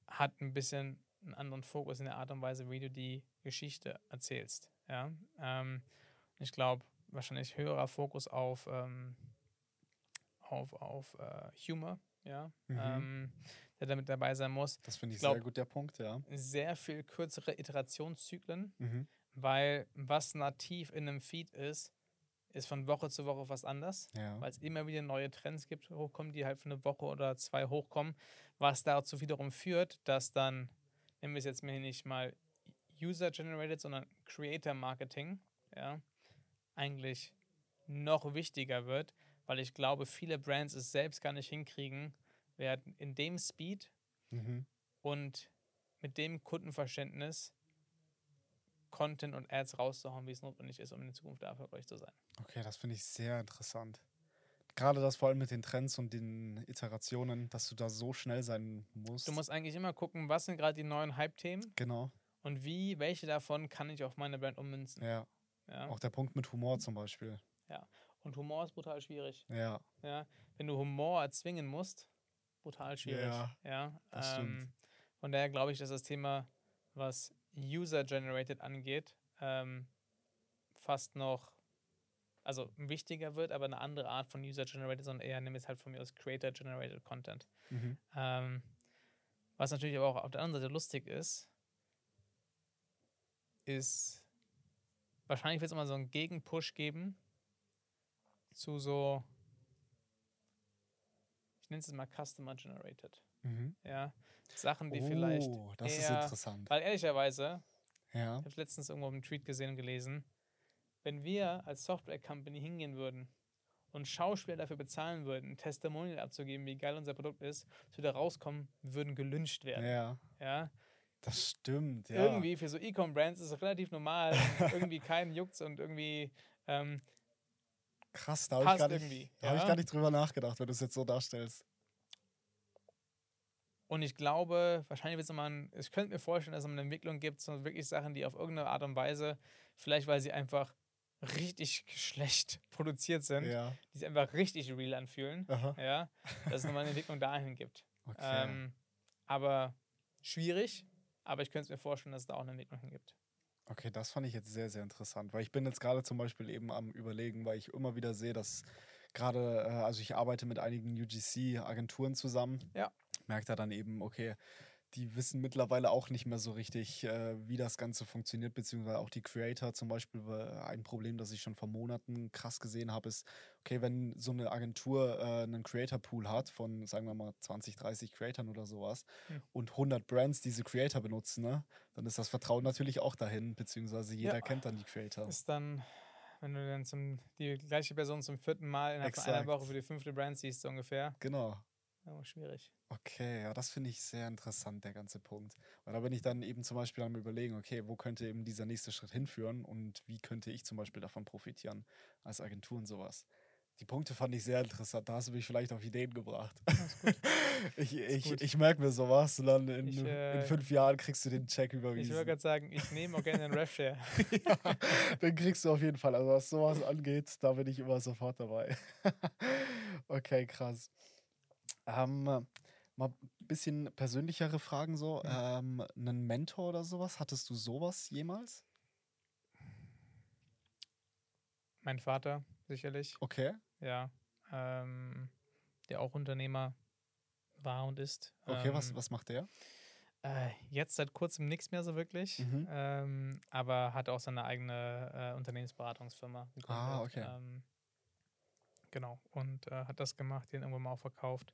hat ein bisschen einen anderen Fokus in der Art und Weise, wie du die Geschichte erzählst. Ja, ähm, ich glaube, wahrscheinlich höherer Fokus auf, ähm, auf, auf äh, Humor, ja, Mhm. ähm, der damit dabei sein muss. Das finde ich glaub- sehr gut, der Punkt, ja. Sehr viel kürzere Iterationszyklen, Mhm. weil was nativ in einem Feed ist, ist von Woche zu Woche fast anders, Ja. weil es immer wieder neue Trends gibt, hochkommen, die halt für eine Woche oder zwei hochkommen, was dazu wiederum führt, dass dann, nehmen wir es jetzt mal nicht mal User-Generated, sondern Creator-Marketing, ja, eigentlich noch wichtiger wird, weil ich glaube, viele Brands es selbst gar nicht hinkriegen, werden in dem Speed Mhm. und mit dem Kundenverständnis Content und Ads rauszuhauen, wie es notwendig ist, um in Zukunft erfolgreich zu sein. Okay, das finde ich sehr interessant. Gerade das vor allem mit den Trends und den Iterationen, dass du da so schnell sein musst. Du musst eigentlich immer gucken, was sind gerade die neuen Hype-Themen genau, und wie, welche davon kann ich auf meine Brand ummünzen. ja. Ja? Auch der Punkt mit Humor zum Beispiel. Und Humor ist brutal schwierig. Ja, Ja? Wenn du Humor erzwingen musst, brutal schwierig. Ja, Ja, das stimmt. Von daher glaube ich, dass das Thema, was User-Generated angeht, ähm, fast noch, also wichtiger wird, aber eine andere Art von User-Generated, sondern eher, nimm jetzt halt von mir aus Creator-Generated Content. mhm. Ähm, was natürlich aber auch auf der anderen Seite lustig ist, ist, wahrscheinlich wird es immer so einen Gegenpush geben zu so, ich nenne es jetzt mal Customer Generated. Mhm. Ja, Sachen, die vielleicht, oh, das ist eher- interessant. weil ehrlicherweise, Ja, ich habe es letztens irgendwo im Tweet gesehen und gelesen, wenn wir als Software-Company hingehen würden und Schauspieler dafür bezahlen würden, ein Testimonial abzugeben, wie geil unser Produkt ist, dass wir da rauskommen, würden gelünscht werden. ja, Ja? das stimmt. Ja. Irgendwie für so E-Com-Brands ist es relativ normal. irgendwie keinen juckt's und irgendwie ähm, Krass, da habe ich, gar nicht- hab ich gar nicht drüber nachgedacht, wenn du es jetzt so darstellst. Und ich glaube, wahrscheinlich wird es ein, ich könnte mir vorstellen, dass es eine Entwicklung gibt, so wirklich Sachen, die auf irgendeine Art und Weise, vielleicht weil sie einfach richtig schlecht produziert sind, Ja. die sich einfach richtig real anfühlen, Aha. ja, dass es nochmal eine Entwicklung dahin gibt. Okay. Ähm, aber schwierig, aber ich könnte mir vorstellen, dass es da auch eine Entwicklung gibt. Okay, das fand ich jetzt sehr, sehr interessant, weil ich bin jetzt gerade zum Beispiel eben am Überlegen, weil ich immer wieder sehe, dass gerade, äh, also ich arbeite mit einigen UGC-Agenturen zusammen. Ja. Merkt da dann eben, okay, die wissen mittlerweile auch nicht mehr so richtig, äh, wie das Ganze funktioniert, beziehungsweise auch die Creator zum Beispiel. Ein Problem, das ich schon vor Monaten krass gesehen habe, ist, okay, wenn so eine Agentur äh, einen Creator-Pool hat von, sagen wir mal, 20, 30 Creatoren oder sowas Hm. und 100 Brands diese Creator benutzen, ne, dann ist das Vertrauen natürlich auch dahin, beziehungsweise jeder Ja. kennt dann die Creator. Ist dann, wenn du dann zum, die gleiche Person zum vierten Mal innerhalb von einer Exakt. Woche für die fünfte Brand siehst, so ungefähr, Genau. Oh, schwierig. Okay, ja, das finde ich sehr interessant, der ganze Punkt. Weil da bin ich dann eben zum Beispiel am überlegen, okay, wo könnte eben dieser nächste Schritt hinführen und wie könnte ich zum Beispiel davon profitieren als Agentur und sowas. Die Punkte fand ich sehr interessant. Da hast du mich vielleicht auf Ideen gebracht. ich ich, ich merke mir sowas und dann in, Ich, in äh, fünf Jahren kriegst du den Check Ich überwiesen. würde gerade sagen, ich nehme auch gerne einen Rev-Share. ja, den kriegst du auf jeden Fall. Also was sowas angeht, da bin ich immer sofort dabei. okay, krass. Ähm, Mal ein bisschen persönlichere Fragen so. Ähm, einen Mentor oder sowas? Hattest du sowas jemals? Mein Vater, sicherlich. Okay. Ja. Ähm, der auch Unternehmer war und ist. Okay, was, Ähm, was macht der? Äh, jetzt seit kurzem nichts mehr so wirklich, Mhm. ähm, aber hat auch seine eigene äh, Unternehmensberatungsfirma gegründet. Ah, okay. Ähm, genau, und äh, hat das gemacht, den irgendwann mal auch verkauft.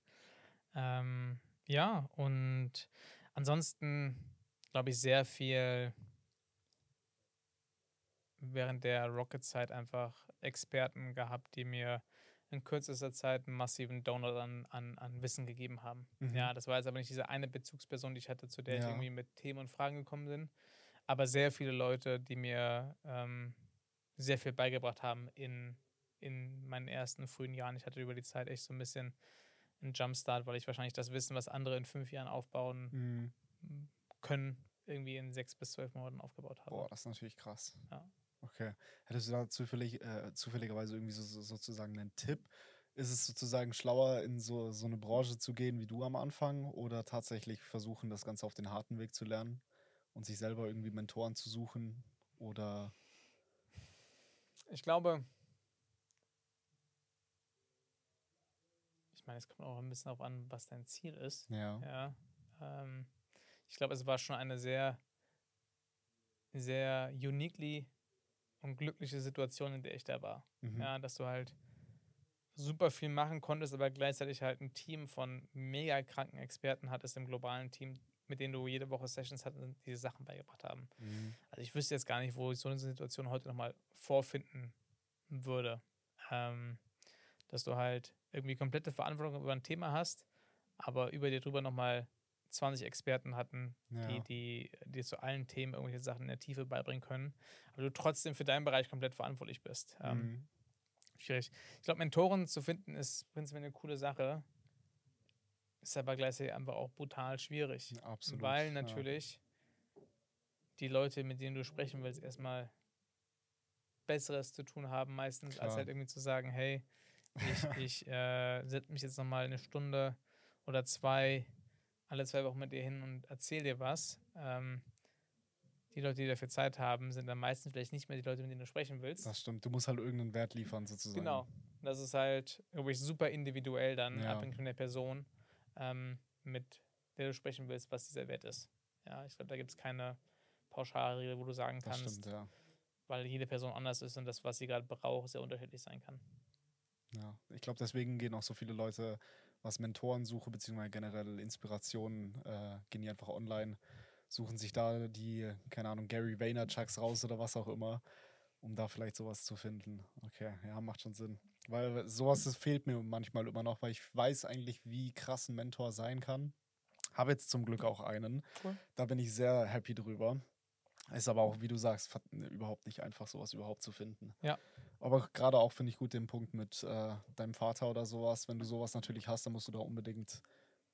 Ähm, ja, und ansonsten glaube ich sehr viel während der Rocket-Zeit einfach Experten gehabt, die mir in kürzester Zeit einen massiven Download an, an, an Wissen gegeben haben. Mhm. Ja, das war jetzt aber nicht diese eine Bezugsperson, die ich hatte, zu der ich Ja. irgendwie mit Themen und Fragen gekommen bin, aber sehr viele Leute, die mir ähm, sehr viel beigebracht haben in, in meinen ersten frühen Jahren. Ich hatte über die Zeit echt so ein bisschen einen Jumpstart, weil ich wahrscheinlich das Wissen, was andere in fünf Jahren aufbauen Mhm. können, irgendwie in sechs bis zwölf Monaten aufgebaut habe. Boah, das ist natürlich krass. Ja. Okay. Hättest du da zufällig, äh, zufälligerweise irgendwie so, so, sozusagen einen Tipp? Ist es sozusagen schlauer, in so, so eine Branche zu gehen wie du am Anfang oder tatsächlich versuchen, das Ganze auf den harten Weg zu lernen und sich selber irgendwie Mentoren zu suchen? Oder Ich glaube, ich meine, es kommt auch ein bisschen darauf an, was dein Ziel ist. ja. Ja. Ähm, ich glaube, es war schon eine sehr, sehr uniquely und glückliche Situation, in der ich da war. Mhm. Ja, dass du halt super viel machen konntest, aber gleichzeitig halt ein Team von mega kranken Experten hattest im globalen Team, mit denen du jede Woche Sessions hattest und diese Sachen beigebracht haben. Mhm. Also ich wüsste jetzt gar nicht, wo ich so eine Situation heute nochmal vorfinden würde. Ähm, dass du halt irgendwie komplette Verantwortung über ein Thema hast, aber über dir drüber nochmal 20 Experten hatten, Ja. die, die dir zu allen Themen irgendwelche Sachen in der Tiefe beibringen können, aber du trotzdem für deinen Bereich komplett verantwortlich bist. Ähm, Mhm. Schwierig. Ich glaube, Mentoren zu finden ist prinzipiell eine coole Sache, ist aber gleichzeitig einfach auch brutal schwierig. Absolut. Weil ja. natürlich die Leute, mit denen du sprechen willst, erstmal Besseres zu tun haben, meistens, als Klar. halt irgendwie zu sagen, hey, ich, ich äh, setze mich jetzt nochmal eine Stunde oder zwei, alle zwei Wochen mit dir hin und erzähl dir was. Ähm, die Leute, die dafür Zeit haben, sind dann meistens vielleicht nicht mehr die Leute, mit denen du sprechen willst. Das stimmt. Du musst halt irgendeinen Wert liefern, sozusagen. Genau. Das ist halt, glaube ich, super individuell dann, Ja. abhängig von der Person, ähm, mit der du sprechen willst, was dieser Wert ist. Ja, ich glaube, da gibt es keine Pauschalregel, wo du sagen kannst, stimmt, ja. weil jede Person anders ist und das, was sie gerade braucht, sehr unterschiedlich sein kann. Ja, ich glaube, deswegen gehen auch so viele Leute, was Mentorensuche beziehungsweise generell Inspirationen, äh, gehen die einfach online, suchen sich da die, keine Ahnung, Gary Vaynerchucks raus oder was auch immer, um da vielleicht sowas zu finden. Okay, ja, macht schon Sinn. Weil sowas das fehlt mir manchmal immer noch, weil ich weiß eigentlich, wie krass ein Mentor sein kann. Habe jetzt zum Glück auch einen. Cool. Da bin ich sehr happy drüber. Ist aber auch, wie du sagst, überhaupt nicht einfach, sowas überhaupt zu finden. Ja. Aber gerade auch finde ich gut den Punkt mit äh, deinem Vater oder sowas. Wenn du sowas natürlich hast, dann musst du da unbedingt,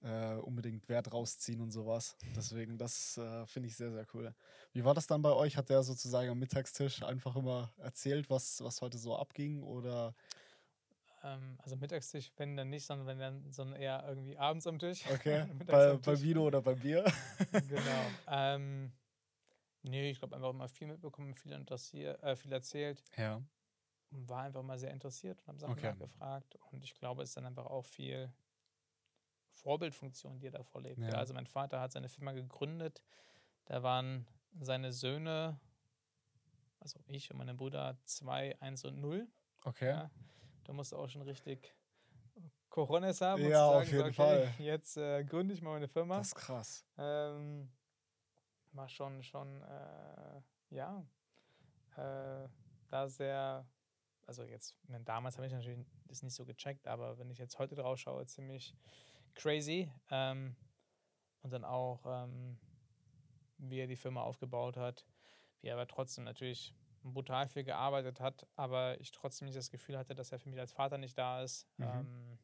äh, unbedingt Wert rausziehen und sowas. Deswegen, das äh, finde ich sehr, sehr cool. Wie war das dann bei euch? Hat der sozusagen am Mittagstisch einfach immer erzählt, was, was heute so abging? Oder Ähm, also Mittagstisch, wenn dann nicht, sondern wenn dann, sondern eher irgendwie abends am Tisch. okay, bei, am bei Tisch. Vino oder bei Bier? genau. Ähm, nee, ich glaube einfach immer viel mitbekommen, viel interessiert, äh, viel erzählt. Ja. Und war einfach mal sehr interessiert und habe Sachen Okay. nachgefragt. Und ich glaube, es ist dann einfach auch viel Vorbildfunktion, die er da vorlebt. Ja. Also mein Vater hat seine Firma gegründet. Da waren seine Söhne, also ich und meine Brüder, 2, 1 und 0. Okay. Ja. Da musst du auch schon richtig Coronas haben. Ja, zu auf sagen, so, jeden okay, Fall. Jetzt äh, gründe ich mal meine Firma. Das ist krass. Ähm, war schon, schon, äh, ja, äh, da sehr, also jetzt, meine, damals habe ich natürlich das nicht so gecheckt, aber wenn ich jetzt heute drauf schaue, ziemlich crazy. Ähm, und dann auch, ähm, wie er die Firma aufgebaut hat, wie er aber trotzdem natürlich brutal viel gearbeitet hat, aber ich trotzdem nicht das Gefühl hatte, dass er für mich als Vater nicht da ist. Mhm. Ähm,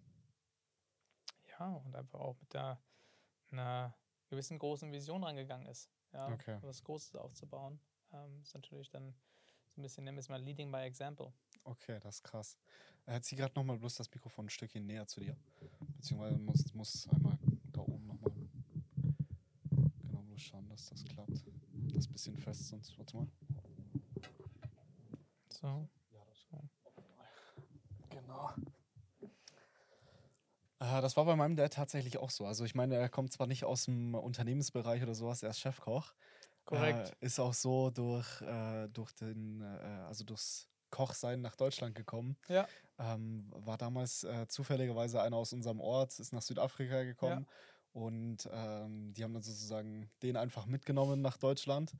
ja, und einfach auch mit der, einer gewissen großen Vision rangegangen ist. Ja, Okay. was Großes aufzubauen. Ähm, ist natürlich dann so ein bisschen, nennen wir es mal Leading by Example. Okay, das ist krass. Äh, zieh gerade nochmal bloß das Mikrofon ein Stückchen näher zu dir. Beziehungsweise muss, muss einmal da oben dass das klappt. Das ist ein bisschen fest, sonst warte mal. So. Genau. Äh, das war bei meinem Dad tatsächlich auch so. Also ich meine, er kommt zwar nicht aus dem Unternehmensbereich oder sowas, er ist Chefkoch. Korrekt. Äh, ist auch so durch, äh, durch den, äh, also durchs Kochsein nach Deutschland gekommen. Ja. Ähm, war damals äh, zufälligerweise einer aus unserem Ort, ist nach Südafrika gekommen. Und ähm, die haben dann sozusagen den einfach mitgenommen nach Deutschland.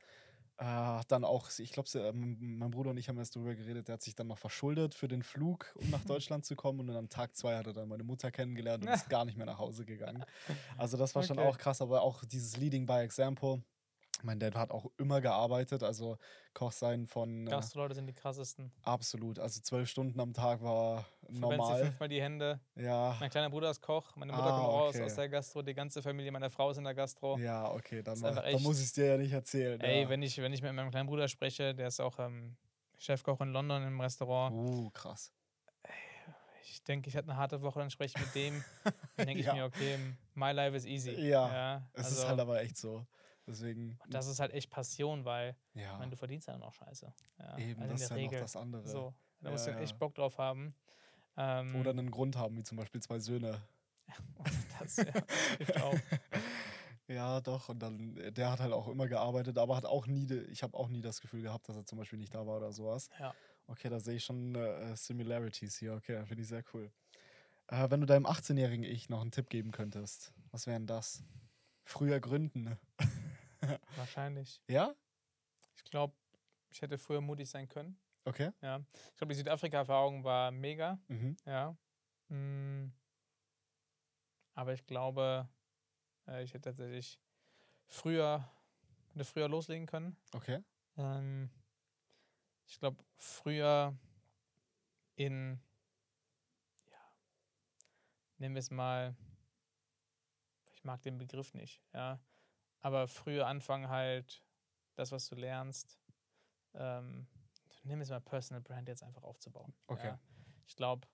Äh, dann auch, ich glaube, mein Bruder und ich haben erst darüber geredet, der hat sich dann noch verschuldet für den Flug, um nach Deutschland zu kommen. Und dann am Tag zwei hat er dann meine Mutter kennengelernt und ist gar nicht mehr nach Hause gegangen. Also das war schon Okay. auch krass, aber auch dieses Leading by Example. Mein Dad hat auch immer gearbeitet, also Koch sein von äh, Gastroleute sind die krassesten. absolut. Also zwölf Stunden am Tag war dir normal. fünfmal die Hände. Ja, Mein kleiner Bruder ist Koch, meine Mutter Ah, kommt auch aus, okay. aus der Gastro, die ganze Familie meiner Frau ist in der Gastro. ja, okay, dann, einfach dann echt- muss ich es dir ja nicht erzählen. Ey, ja. wenn ich, wenn ich mit meinem kleinen Bruder spreche, der ist auch ähm, Chefkoch in London im Restaurant. Uh, krass. Ich denke, ich hatte eine harte Woche, dann spreche ich mit dem. Dann denke ich Ja. mir, okay, my life is easy. Ja, Es also, ist halt aber echt so. Deswegen, das ist halt echt Passion, weil ich ja, meine, du verdienst ja dann auch scheiße. Ja, eben, also das ist in der ja noch Regel. das andere. So, da Ja, musst du ja. echt Bock drauf haben. Ähm, Oder einen Grund haben, wie zum Beispiel zwei Söhne. das ja, hilft auch. Ja, doch. Und dann, der hat halt auch immer gearbeitet, aber hat auch nie, ich habe auch nie das Gefühl gehabt, dass er zum Beispiel nicht da war oder sowas. Ja. Okay, da sehe ich schon äh, Similarities hier. Okay, finde ich sehr cool. Äh, wenn du deinem 18-jährigen Ich noch einen Tipp geben könntest, was wären das? Früher gründen. Wahrscheinlich. Ja? Ich glaube, ich hätte früher mutig sein können. Okay. Ja. Ich glaube, die Südafrika-Erfahrung war mega. Mhm. Ja. Mm. Aber ich glaube, äh, ich hätte tatsächlich früher, hätte früher loslegen können. Okay. Ähm, ich glaube, früher in, ja, nehmen wir es mal, ich mag den Begriff nicht, ja, aber früher anfangen halt, das, was du lernst, ähm, nimm es mal Personal Brand jetzt einfach aufzubauen. Okay. Ja. Ich glaube,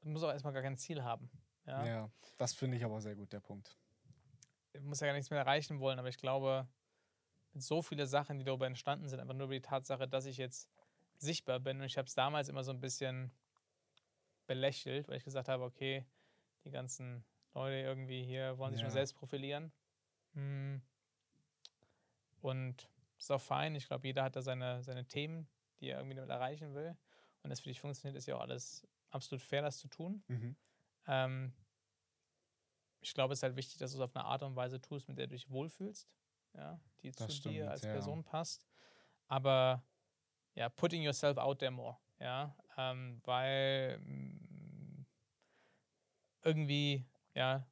du musst auch erstmal gar kein Ziel haben. Ja, Ja. das finde ich aber sehr gut, der Punkt. Ich muss ja gar nichts mehr erreichen wollen, aber ich glaube, mit so viele Sachen, die darüber entstanden sind, einfach nur über die Tatsache, dass ich jetzt sichtbar bin. Und ich habe es damals immer so ein bisschen belächelt, weil ich gesagt habe, okay, die ganzen Leute irgendwie hier wollen sich nur Ja. selbst profilieren. Hm. Und ist auch fein. Ich glaube, jeder hat da seine, seine Themen, die er irgendwie damit erreichen will. Und das für dich funktioniert, ist ja auch alles absolut fair, das zu tun. Mhm. Ähm, ich glaube, es ist halt wichtig, dass du es auf eine Art und Weise tust, mit der du dich wohlfühlst, ja, die zu Das stimmt, dir als ja. Person passt. Aber ja, putting yourself out there more, ja, ähm, weil mm, irgendwie, ja,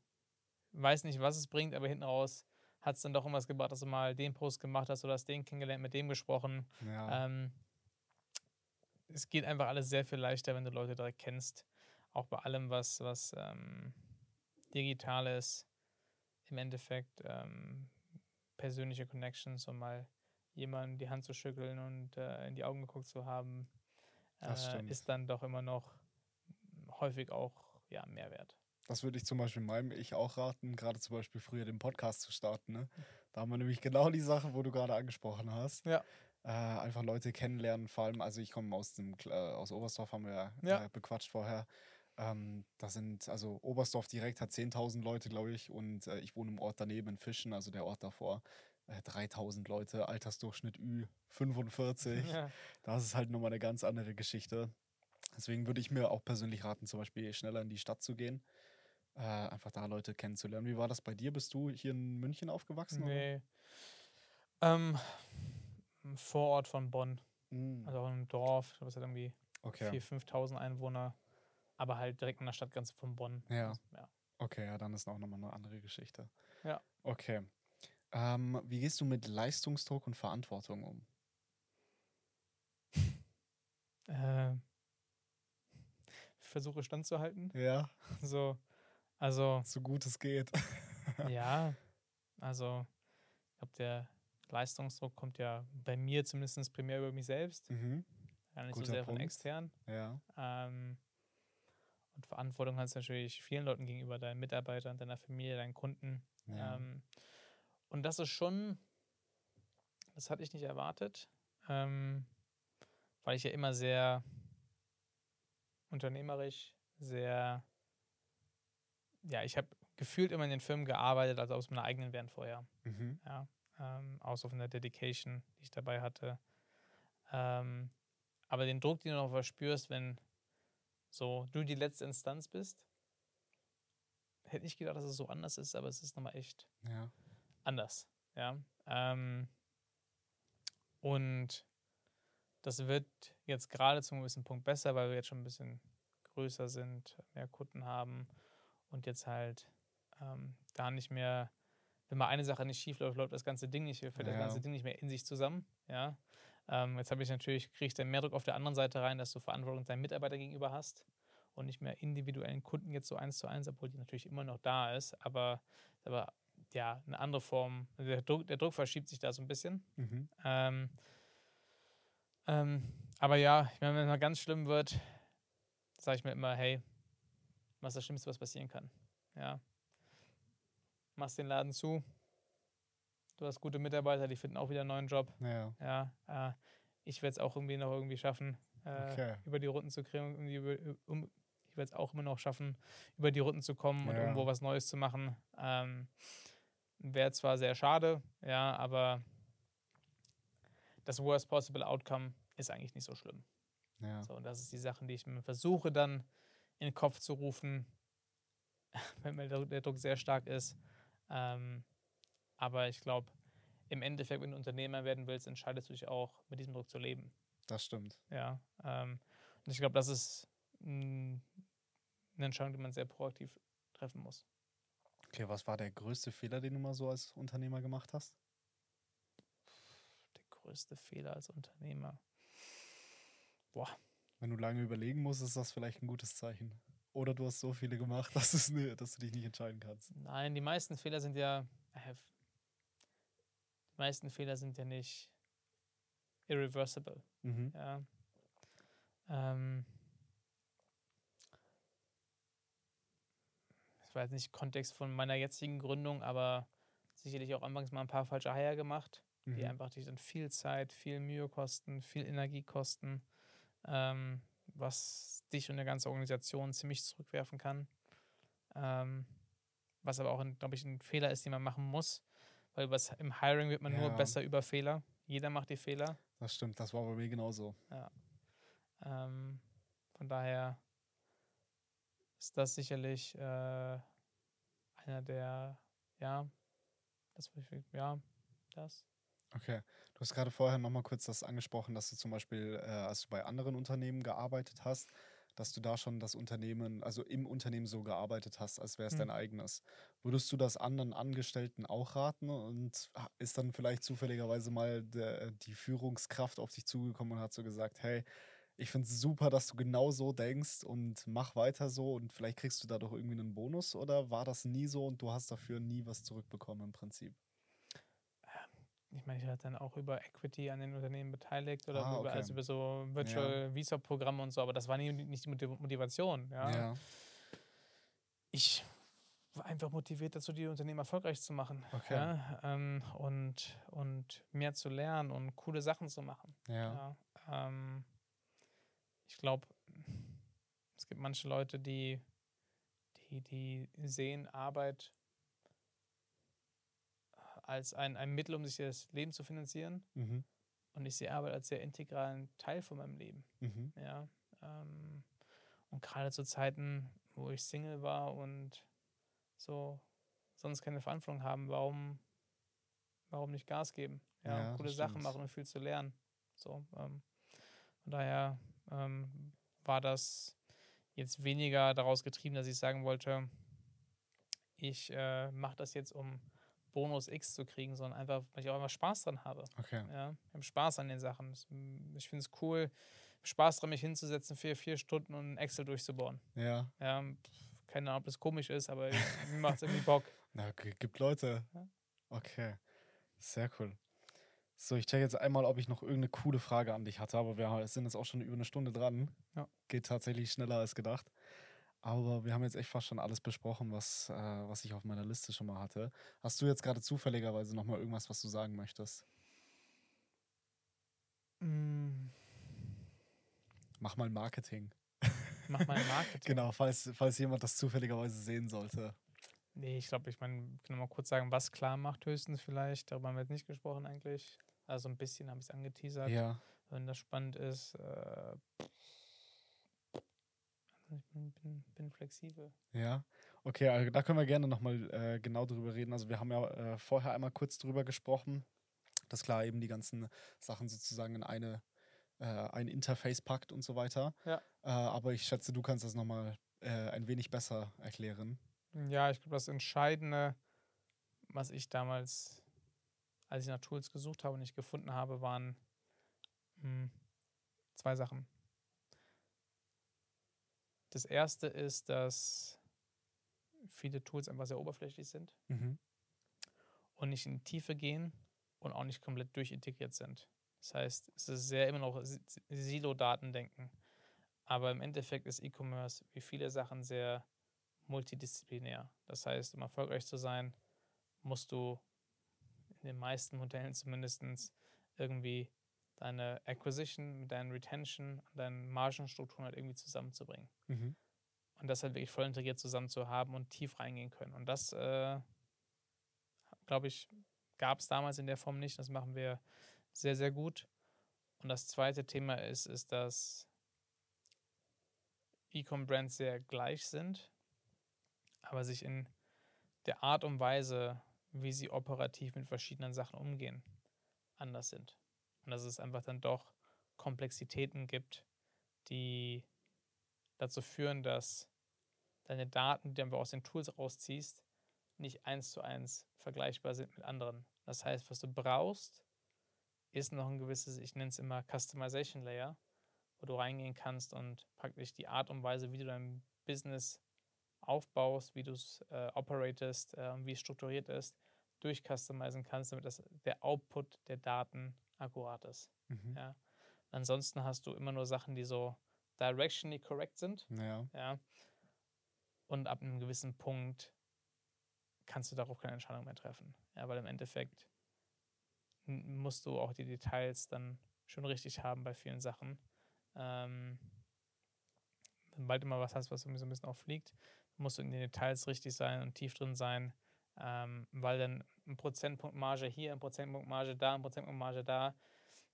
weiß nicht, was es bringt, aber hinten raus hat es dann doch irgendwas gebracht, dass du mal den Post gemacht hast oder hast den kennengelernt, mit dem gesprochen. Ja. Ähm, es geht einfach alles sehr viel leichter, wenn du Leute direkt kennst. Auch bei allem, was, was ähm, digital ist. Im Endeffekt ähm, persönliche Connections und mal jemandem die Hand zu schütteln und äh, in die Augen geguckt zu haben, äh, ist dann doch immer noch häufig auch ja, Mehrwert. Das würde ich zum Beispiel meinem Ich auch raten, gerade zum Beispiel früher den Podcast zu starten. Ne? Da haben wir nämlich genau die Sache, wo du gerade angesprochen hast. Ja. Äh, einfach Leute kennenlernen, vor allem, also ich komme aus dem äh, aus Oberstdorf, haben wir ja, Ja. Äh, bequatscht vorher. Ähm, da sind, also Oberstdorf direkt hat 10.000 Leute, glaube ich, und äh, ich wohne im Ort daneben in Fischen, also der Ort davor. Äh, 3000 Leute, Altersdurchschnitt Ü 45. Ja. Das ist halt nochmal eine ganz andere Geschichte. Deswegen würde ich mir auch persönlich raten, zum Beispiel schneller in die Stadt zu gehen. Äh, einfach da Leute kennenzulernen. Wie war das bei dir? Bist du hier in München aufgewachsen? Nee. Ähm, Vorort von Bonn, Mm, also auch ein Dorf, es hat irgendwie okay. 4.000, 5.000 Einwohner, aber halt direkt an der Stadtgrenze von Bonn. Ja. Also, ja. Okay, ja, dann ist auch nochmal eine andere Geschichte. Ja. Okay. Ähm, wie gehst du mit Leistungsdruck und Verantwortung um? Äh, ich versuche standzuhalten. Ja, So, also, so gut es geht. ja, also, ich glaube, der Leistungsdruck kommt ja bei mir zumindest primär über mich selbst, mhm. gar nicht so Guter sehr von Punkt. extern. Ja. Ähm, und Verantwortung hast du natürlich vielen Leuten gegenüber, deinen Mitarbeitern, deiner Familie, deinen Kunden. ja. Ähm, und das ist schon das hatte ich nicht erwartet, ähm, weil ich ja immer sehr unternehmerisch, sehr, ja, ich habe gefühlt immer in den Firmen gearbeitet, als ob es meine eigenen wären vorher. Mhm. Ja, ähm, außer von der Dedication, die ich dabei hatte. Ähm, aber den Druck, den du noch verspürst, wenn so du die letzte Instanz bist, hätte ich gedacht, dass es so anders ist, aber es ist nochmal echt Ja. anders. Ja. Ähm, und das wird jetzt gerade zum gewissen Punkt besser, weil wir jetzt schon ein bisschen größer sind, mehr Kunden haben und jetzt halt ähm, da nicht mehr, wenn mal eine Sache nicht schief läuft, läuft das ganze Ding nicht, fällt das Ja. ganze Ding nicht mehr in sich zusammen. Ja. Ähm, jetzt habe ich natürlich, kriege ich dann mehr Druck auf der anderen Seite rein, dass du Verantwortung deinen Mitarbeiter gegenüber hast und nicht mehr individuellen Kunden jetzt so eins zu eins, obwohl die natürlich immer noch da ist, aber, aber ja, eine andere Form. Der Druck, der Druck verschiebt sich da so ein bisschen. Mhm. Ähm, ähm, aber ja, ich meine, wenn es mal ganz schlimm wird, sage ich mir immer, hey, was das Schlimmste, was passieren kann? Ja. Machst den Laden zu. Du hast gute Mitarbeiter, die finden auch wieder einen neuen Job. Ja. Ja. Äh, ich werde es auch irgendwie noch irgendwie schaffen, äh, Okay. über die Runden zu kriegen. über- Um, ich werde es auch immer noch schaffen, über die Runden zu kommen und Ja. irgendwo was Neues zu machen. Ähm, Wäre zwar sehr schade, ja, aber das Worst Possible Outcome ist eigentlich nicht so schlimm. Ja. So, und das ist die Sachen, die ich mir versuche dann in den Kopf zu rufen, wenn der, Druck sehr stark ist. Ähm, aber ich glaube, im Endeffekt, wenn du Unternehmer werden willst, entscheidest du dich auch, mit diesem Druck zu leben. Das stimmt. Ja. Ähm, und ich glaube, das ist eine Entscheidung, die man sehr proaktiv treffen muss. Okay, was war der größte Fehler, den du mal so als Unternehmer gemacht hast? Der größte Fehler als Unternehmer. Wenn du lange überlegen musst, ist das vielleicht ein gutes Zeichen. Oder du hast so viele gemacht, dass, es, ne- dass du dich nicht entscheiden kannst. Nein, die meisten Fehler sind ja. äh, Die meisten Fehler sind ja nicht irreversible. Mhm. Ja. Ähm, war jetzt nicht Kontext von meiner jetzigen Gründung, aber sicherlich auch anfangs mal ein paar falsche Hire gemacht, die Mhm. einfach dich dann viel Zeit, viel Mühe kosten, viel Energie kosten, ähm, was dich und eine ganze Organisation ziemlich zurückwerfen kann. Ähm, was aber auch, glaube ich, ein Fehler ist, den man machen muss, weil übers, im Hiring wird man nur Ja. besser über Fehler. Jeder macht die Fehler. Das stimmt, das war bei mir genauso. Ähm, von daher ist das sicherlich äh, einer der, ja, das, ja, das. Okay. Du hast gerade vorher nochmal kurz das angesprochen, dass du zum Beispiel, äh, als du bei anderen Unternehmen gearbeitet hast, dass du da schon das Unternehmen, also im Unternehmen so gearbeitet hast, als wäre es Hm. dein eigenes. Würdest du das anderen Angestellten auch raten und ist dann vielleicht zufälligerweise mal der, die Führungskraft auf dich zugekommen und hat so gesagt, hey, ich finde es super, dass du genau so denkst und mach weiter so und vielleicht kriegst du dadurch irgendwie einen Bonus oder war das nie so und du hast dafür nie was zurückbekommen im Prinzip? Ich meine, ich war dann auch über Equity an den Unternehmen beteiligt oder Ah, über, okay. also über so Virtual Visa-Programme und so, aber das war nie, nicht die Motiv- Motivation. Ja. ja. Ich war einfach motiviert dazu, die Unternehmen erfolgreich zu machen. Okay. Ja, ähm, und, und mehr zu lernen und coole Sachen zu machen. ja. Ja, ähm, ich glaube, es gibt manche Leute, die, die, die sehen Arbeit als ein, ein Mittel, um sich das Leben zu finanzieren. Mhm. Und ich sehe Arbeit als sehr integralen Teil von meinem Leben. Mhm. Ja, ähm, und gerade zu Zeiten, wo ich Single war und so sonst keine Verantwortung haben, warum, warum nicht Gas geben? Ja, Ja, das Sachen machen und viel zu lernen. So, ähm, von daher ähm, war das jetzt weniger daraus getrieben, dass ich sagen wollte, ich äh, mache das jetzt, um Bonus X zu kriegen, sondern einfach, weil ich auch einfach Spaß dran habe. Okay. Ja, ich habe Spaß an den Sachen. Ich finde es cool, Spaß dran, mich hinzusetzen, vier, vier Stunden und Excel durchzubauen. Ja. Ja, keine Ahnung, ob das komisch ist, aber mir macht es irgendwie Bock. Na, gibt Leute. Ja. Okay. Sehr cool. So, ich check jetzt einmal, ob ich noch irgendeine coole Frage an dich hatte, aber wir sind jetzt auch schon über eine Stunde dran. Ja. Geht tatsächlich schneller als gedacht. Aber wir haben jetzt echt fast schon alles besprochen, was, äh, was ich auf meiner Liste schon mal hatte. Hast du jetzt gerade zufälligerweise noch mal irgendwas, was du sagen möchtest? Mm. Mach mal Marketing. Mach mal Marketing. genau, falls, falls jemand das zufälligerweise sehen sollte. Nee, ich glaube, ich meine, kann mal kurz sagen, was klar macht höchstens vielleicht. Darüber haben wir jetzt nicht gesprochen eigentlich. Also ein bisschen habe ich es angeteasert. Ja. Wenn das spannend ist. Äh, ich bin, bin, bin flexibel. Ja, okay, also da können wir gerne nochmal äh, genau drüber reden. Also wir haben ja äh, vorher einmal kurz drüber gesprochen, dass klar eben die ganzen Sachen sozusagen in eine äh, ein Interface packt und so weiter. Ja. Äh, aber ich schätze, du kannst das nochmal äh, ein wenig besser erklären. Ja, ich glaube, das Entscheidende, was ich damals, als ich nach Tools gesucht habe und nicht gefunden habe, waren mh, hm, zwei Sachen. Das erste ist, dass viele Tools einfach sehr oberflächlich sind Mhm. und nicht in die Tiefe gehen und auch nicht komplett durchintegriert sind. Das heißt, es ist sehr immer noch Si- Silo-Datendenken. Aber im Endeffekt ist E-Commerce wie viele Sachen sehr multidisziplinär. Das heißt, um erfolgreich zu sein, musst du in den meisten Modellen zumindest irgendwie deine Acquisition mit deinen Retention und deinen Margenstrukturen halt irgendwie zusammenzubringen. Mhm. Und das halt wirklich voll integriert zusammen zu haben und tief reingehen können. Und das, äh, glaube ich, gab es damals in der Form nicht. Das machen wir sehr, sehr gut. Und das zweite Thema ist, ist, dass E-Com-Brands sehr gleich sind, aber sich in der Art und Weise, wie sie operativ mit verschiedenen Sachen umgehen, anders sind. Und dass es einfach dann doch Komplexitäten gibt, die dazu führen, dass deine Daten, die du aus den Tools rausziehst, nicht eins zu eins vergleichbar sind mit anderen. Das heißt, was du brauchst, ist noch ein gewisses, ich nenne es immer Customization Layer, wo du reingehen kannst und praktisch die Art und Weise, wie du dein Business aufbaust, wie du es äh, operatest, äh, wie es strukturiert ist, durchcustomizen kannst, damit das, der Output der Daten akkurat ist. Mhm. Ja. Ansonsten hast du immer nur Sachen, die so directionally correct sind. Ja. Ja. Und ab einem gewissen Punkt kannst du darauf keine Entscheidung mehr treffen. Ja, weil im Endeffekt musst du auch die Details dann schon richtig haben bei vielen Sachen. Ähm, sobald du mal was hast, was irgendwie so ein bisschen auffliegt, musst du in den Details richtig sein und tief drin sein, ähm, weil dann ein Prozentpunkt Marge hier, ein Prozentpunkt Marge da, ein Prozentpunkt Marge da,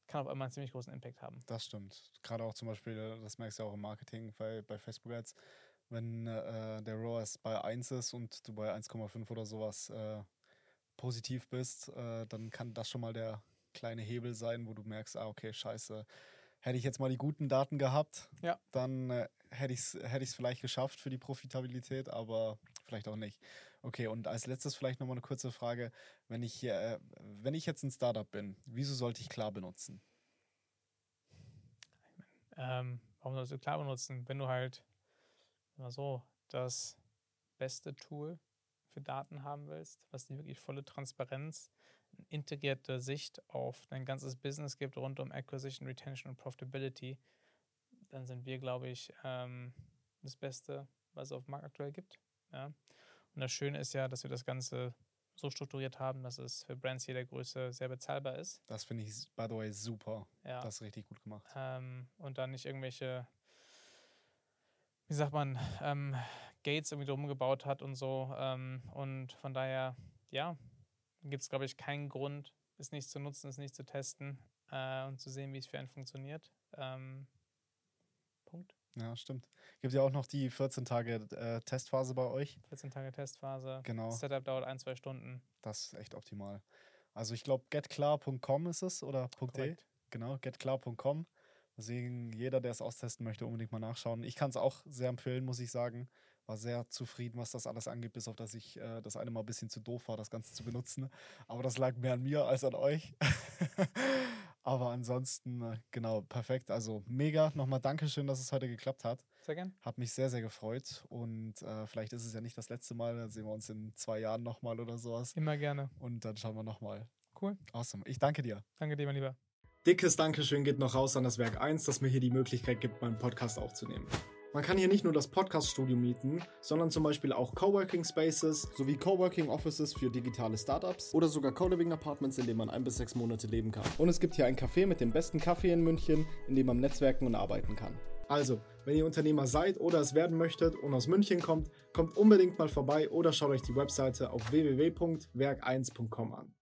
kann auf einmal einen ziemlich großen Impact haben. Das stimmt. Gerade auch zum Beispiel, äh, das merkst du auch im Marketing bei, bei Facebook Ads, wenn äh, der ROAS bei 1 ist und du bei 1,5 oder sowas äh, positiv bist, äh, dann kann das schon mal der kleine Hebel sein, wo du merkst, ah, okay, scheiße, hätte ich jetzt mal die guten Daten gehabt, Ja. dann äh, hätte ich es hätte ich's vielleicht geschafft für die Profitabilität, aber vielleicht auch nicht. Okay, und als letztes vielleicht nochmal eine kurze Frage. Wenn ich, äh, wenn ich jetzt ein Startup bin, wieso sollte ich klar benutzen? Ähm, warum sollst du klar benutzen? Wenn du halt immer so das beste Tool für Daten haben willst, was dir wirklich volle Transparenz, eine integrierte Sicht auf dein ganzes Business gibt rund um Acquisition, Retention und Profitability, dann sind wir, glaube ich, ähm, das Beste, was es auf dem Markt aktuell gibt. Ja? Und das Schöne ist ja, dass wir das Ganze so strukturiert haben, dass es für Brands jeder Größe sehr bezahlbar ist. Das finde ich, by the way, super. Ja. Das ist richtig gut gemacht. ähm, und dann nicht irgendwelche, wie sagt man, ähm, Gates irgendwie drum gebaut hat und so. Ähm, und von daher, ja, gibt es, glaube ich, keinen Grund, es nicht zu nutzen, es nicht zu testen äh, und zu sehen, wie es für einen funktioniert. Ähm. Ja, stimmt. Gibt ja auch noch die 14 Tage äh, Testphase bei euch. 14 Tage Testphase. Genau. Setup dauert ein, zwei Stunden. Das ist echt optimal. Also ich glaube, getklar.com ist es oder .de. Genau, getklar.com. Deswegen jeder, der es austesten möchte, unbedingt mal nachschauen. Ich kann es auch sehr empfehlen, muss ich sagen. War sehr zufrieden, was das alles angeht, bis auf dass ich äh, das eine Mal ein bisschen zu doof war, das Ganze zu benutzen. Aber das lag mehr an mir als an euch. Aber ansonsten, äh, genau, perfekt. Also mega. Nochmal Dankeschön, dass es heute geklappt hat. Sehr gern. Hat mich sehr, sehr gefreut. Und äh, vielleicht ist es ja nicht das letzte Mal. Dann sehen wir uns in zwei Jahren nochmal oder sowas. Immer gerne. Und dann schauen wir nochmal. Cool. Awesome. Ich danke dir. Danke dir, mein Lieber. Dickes Dankeschön geht noch raus an das Werk 1, das mir hier die Möglichkeit gibt, meinen Podcast aufzunehmen. Man kann hier nicht nur das Podcast-Studio mieten, sondern zum Beispiel auch Coworking Spaces sowie Coworking Offices für digitale Startups oder sogar Co-Living Apartments, in denen man ein bis sechs Monate leben kann. Und es gibt hier ein Café mit dem besten Kaffee in München, in dem man netzwerken und arbeiten kann. Also, wenn ihr Unternehmer seid oder es werden möchtet und aus München kommt, kommt unbedingt mal vorbei oder schaut euch die Webseite auf www.werk1.com an.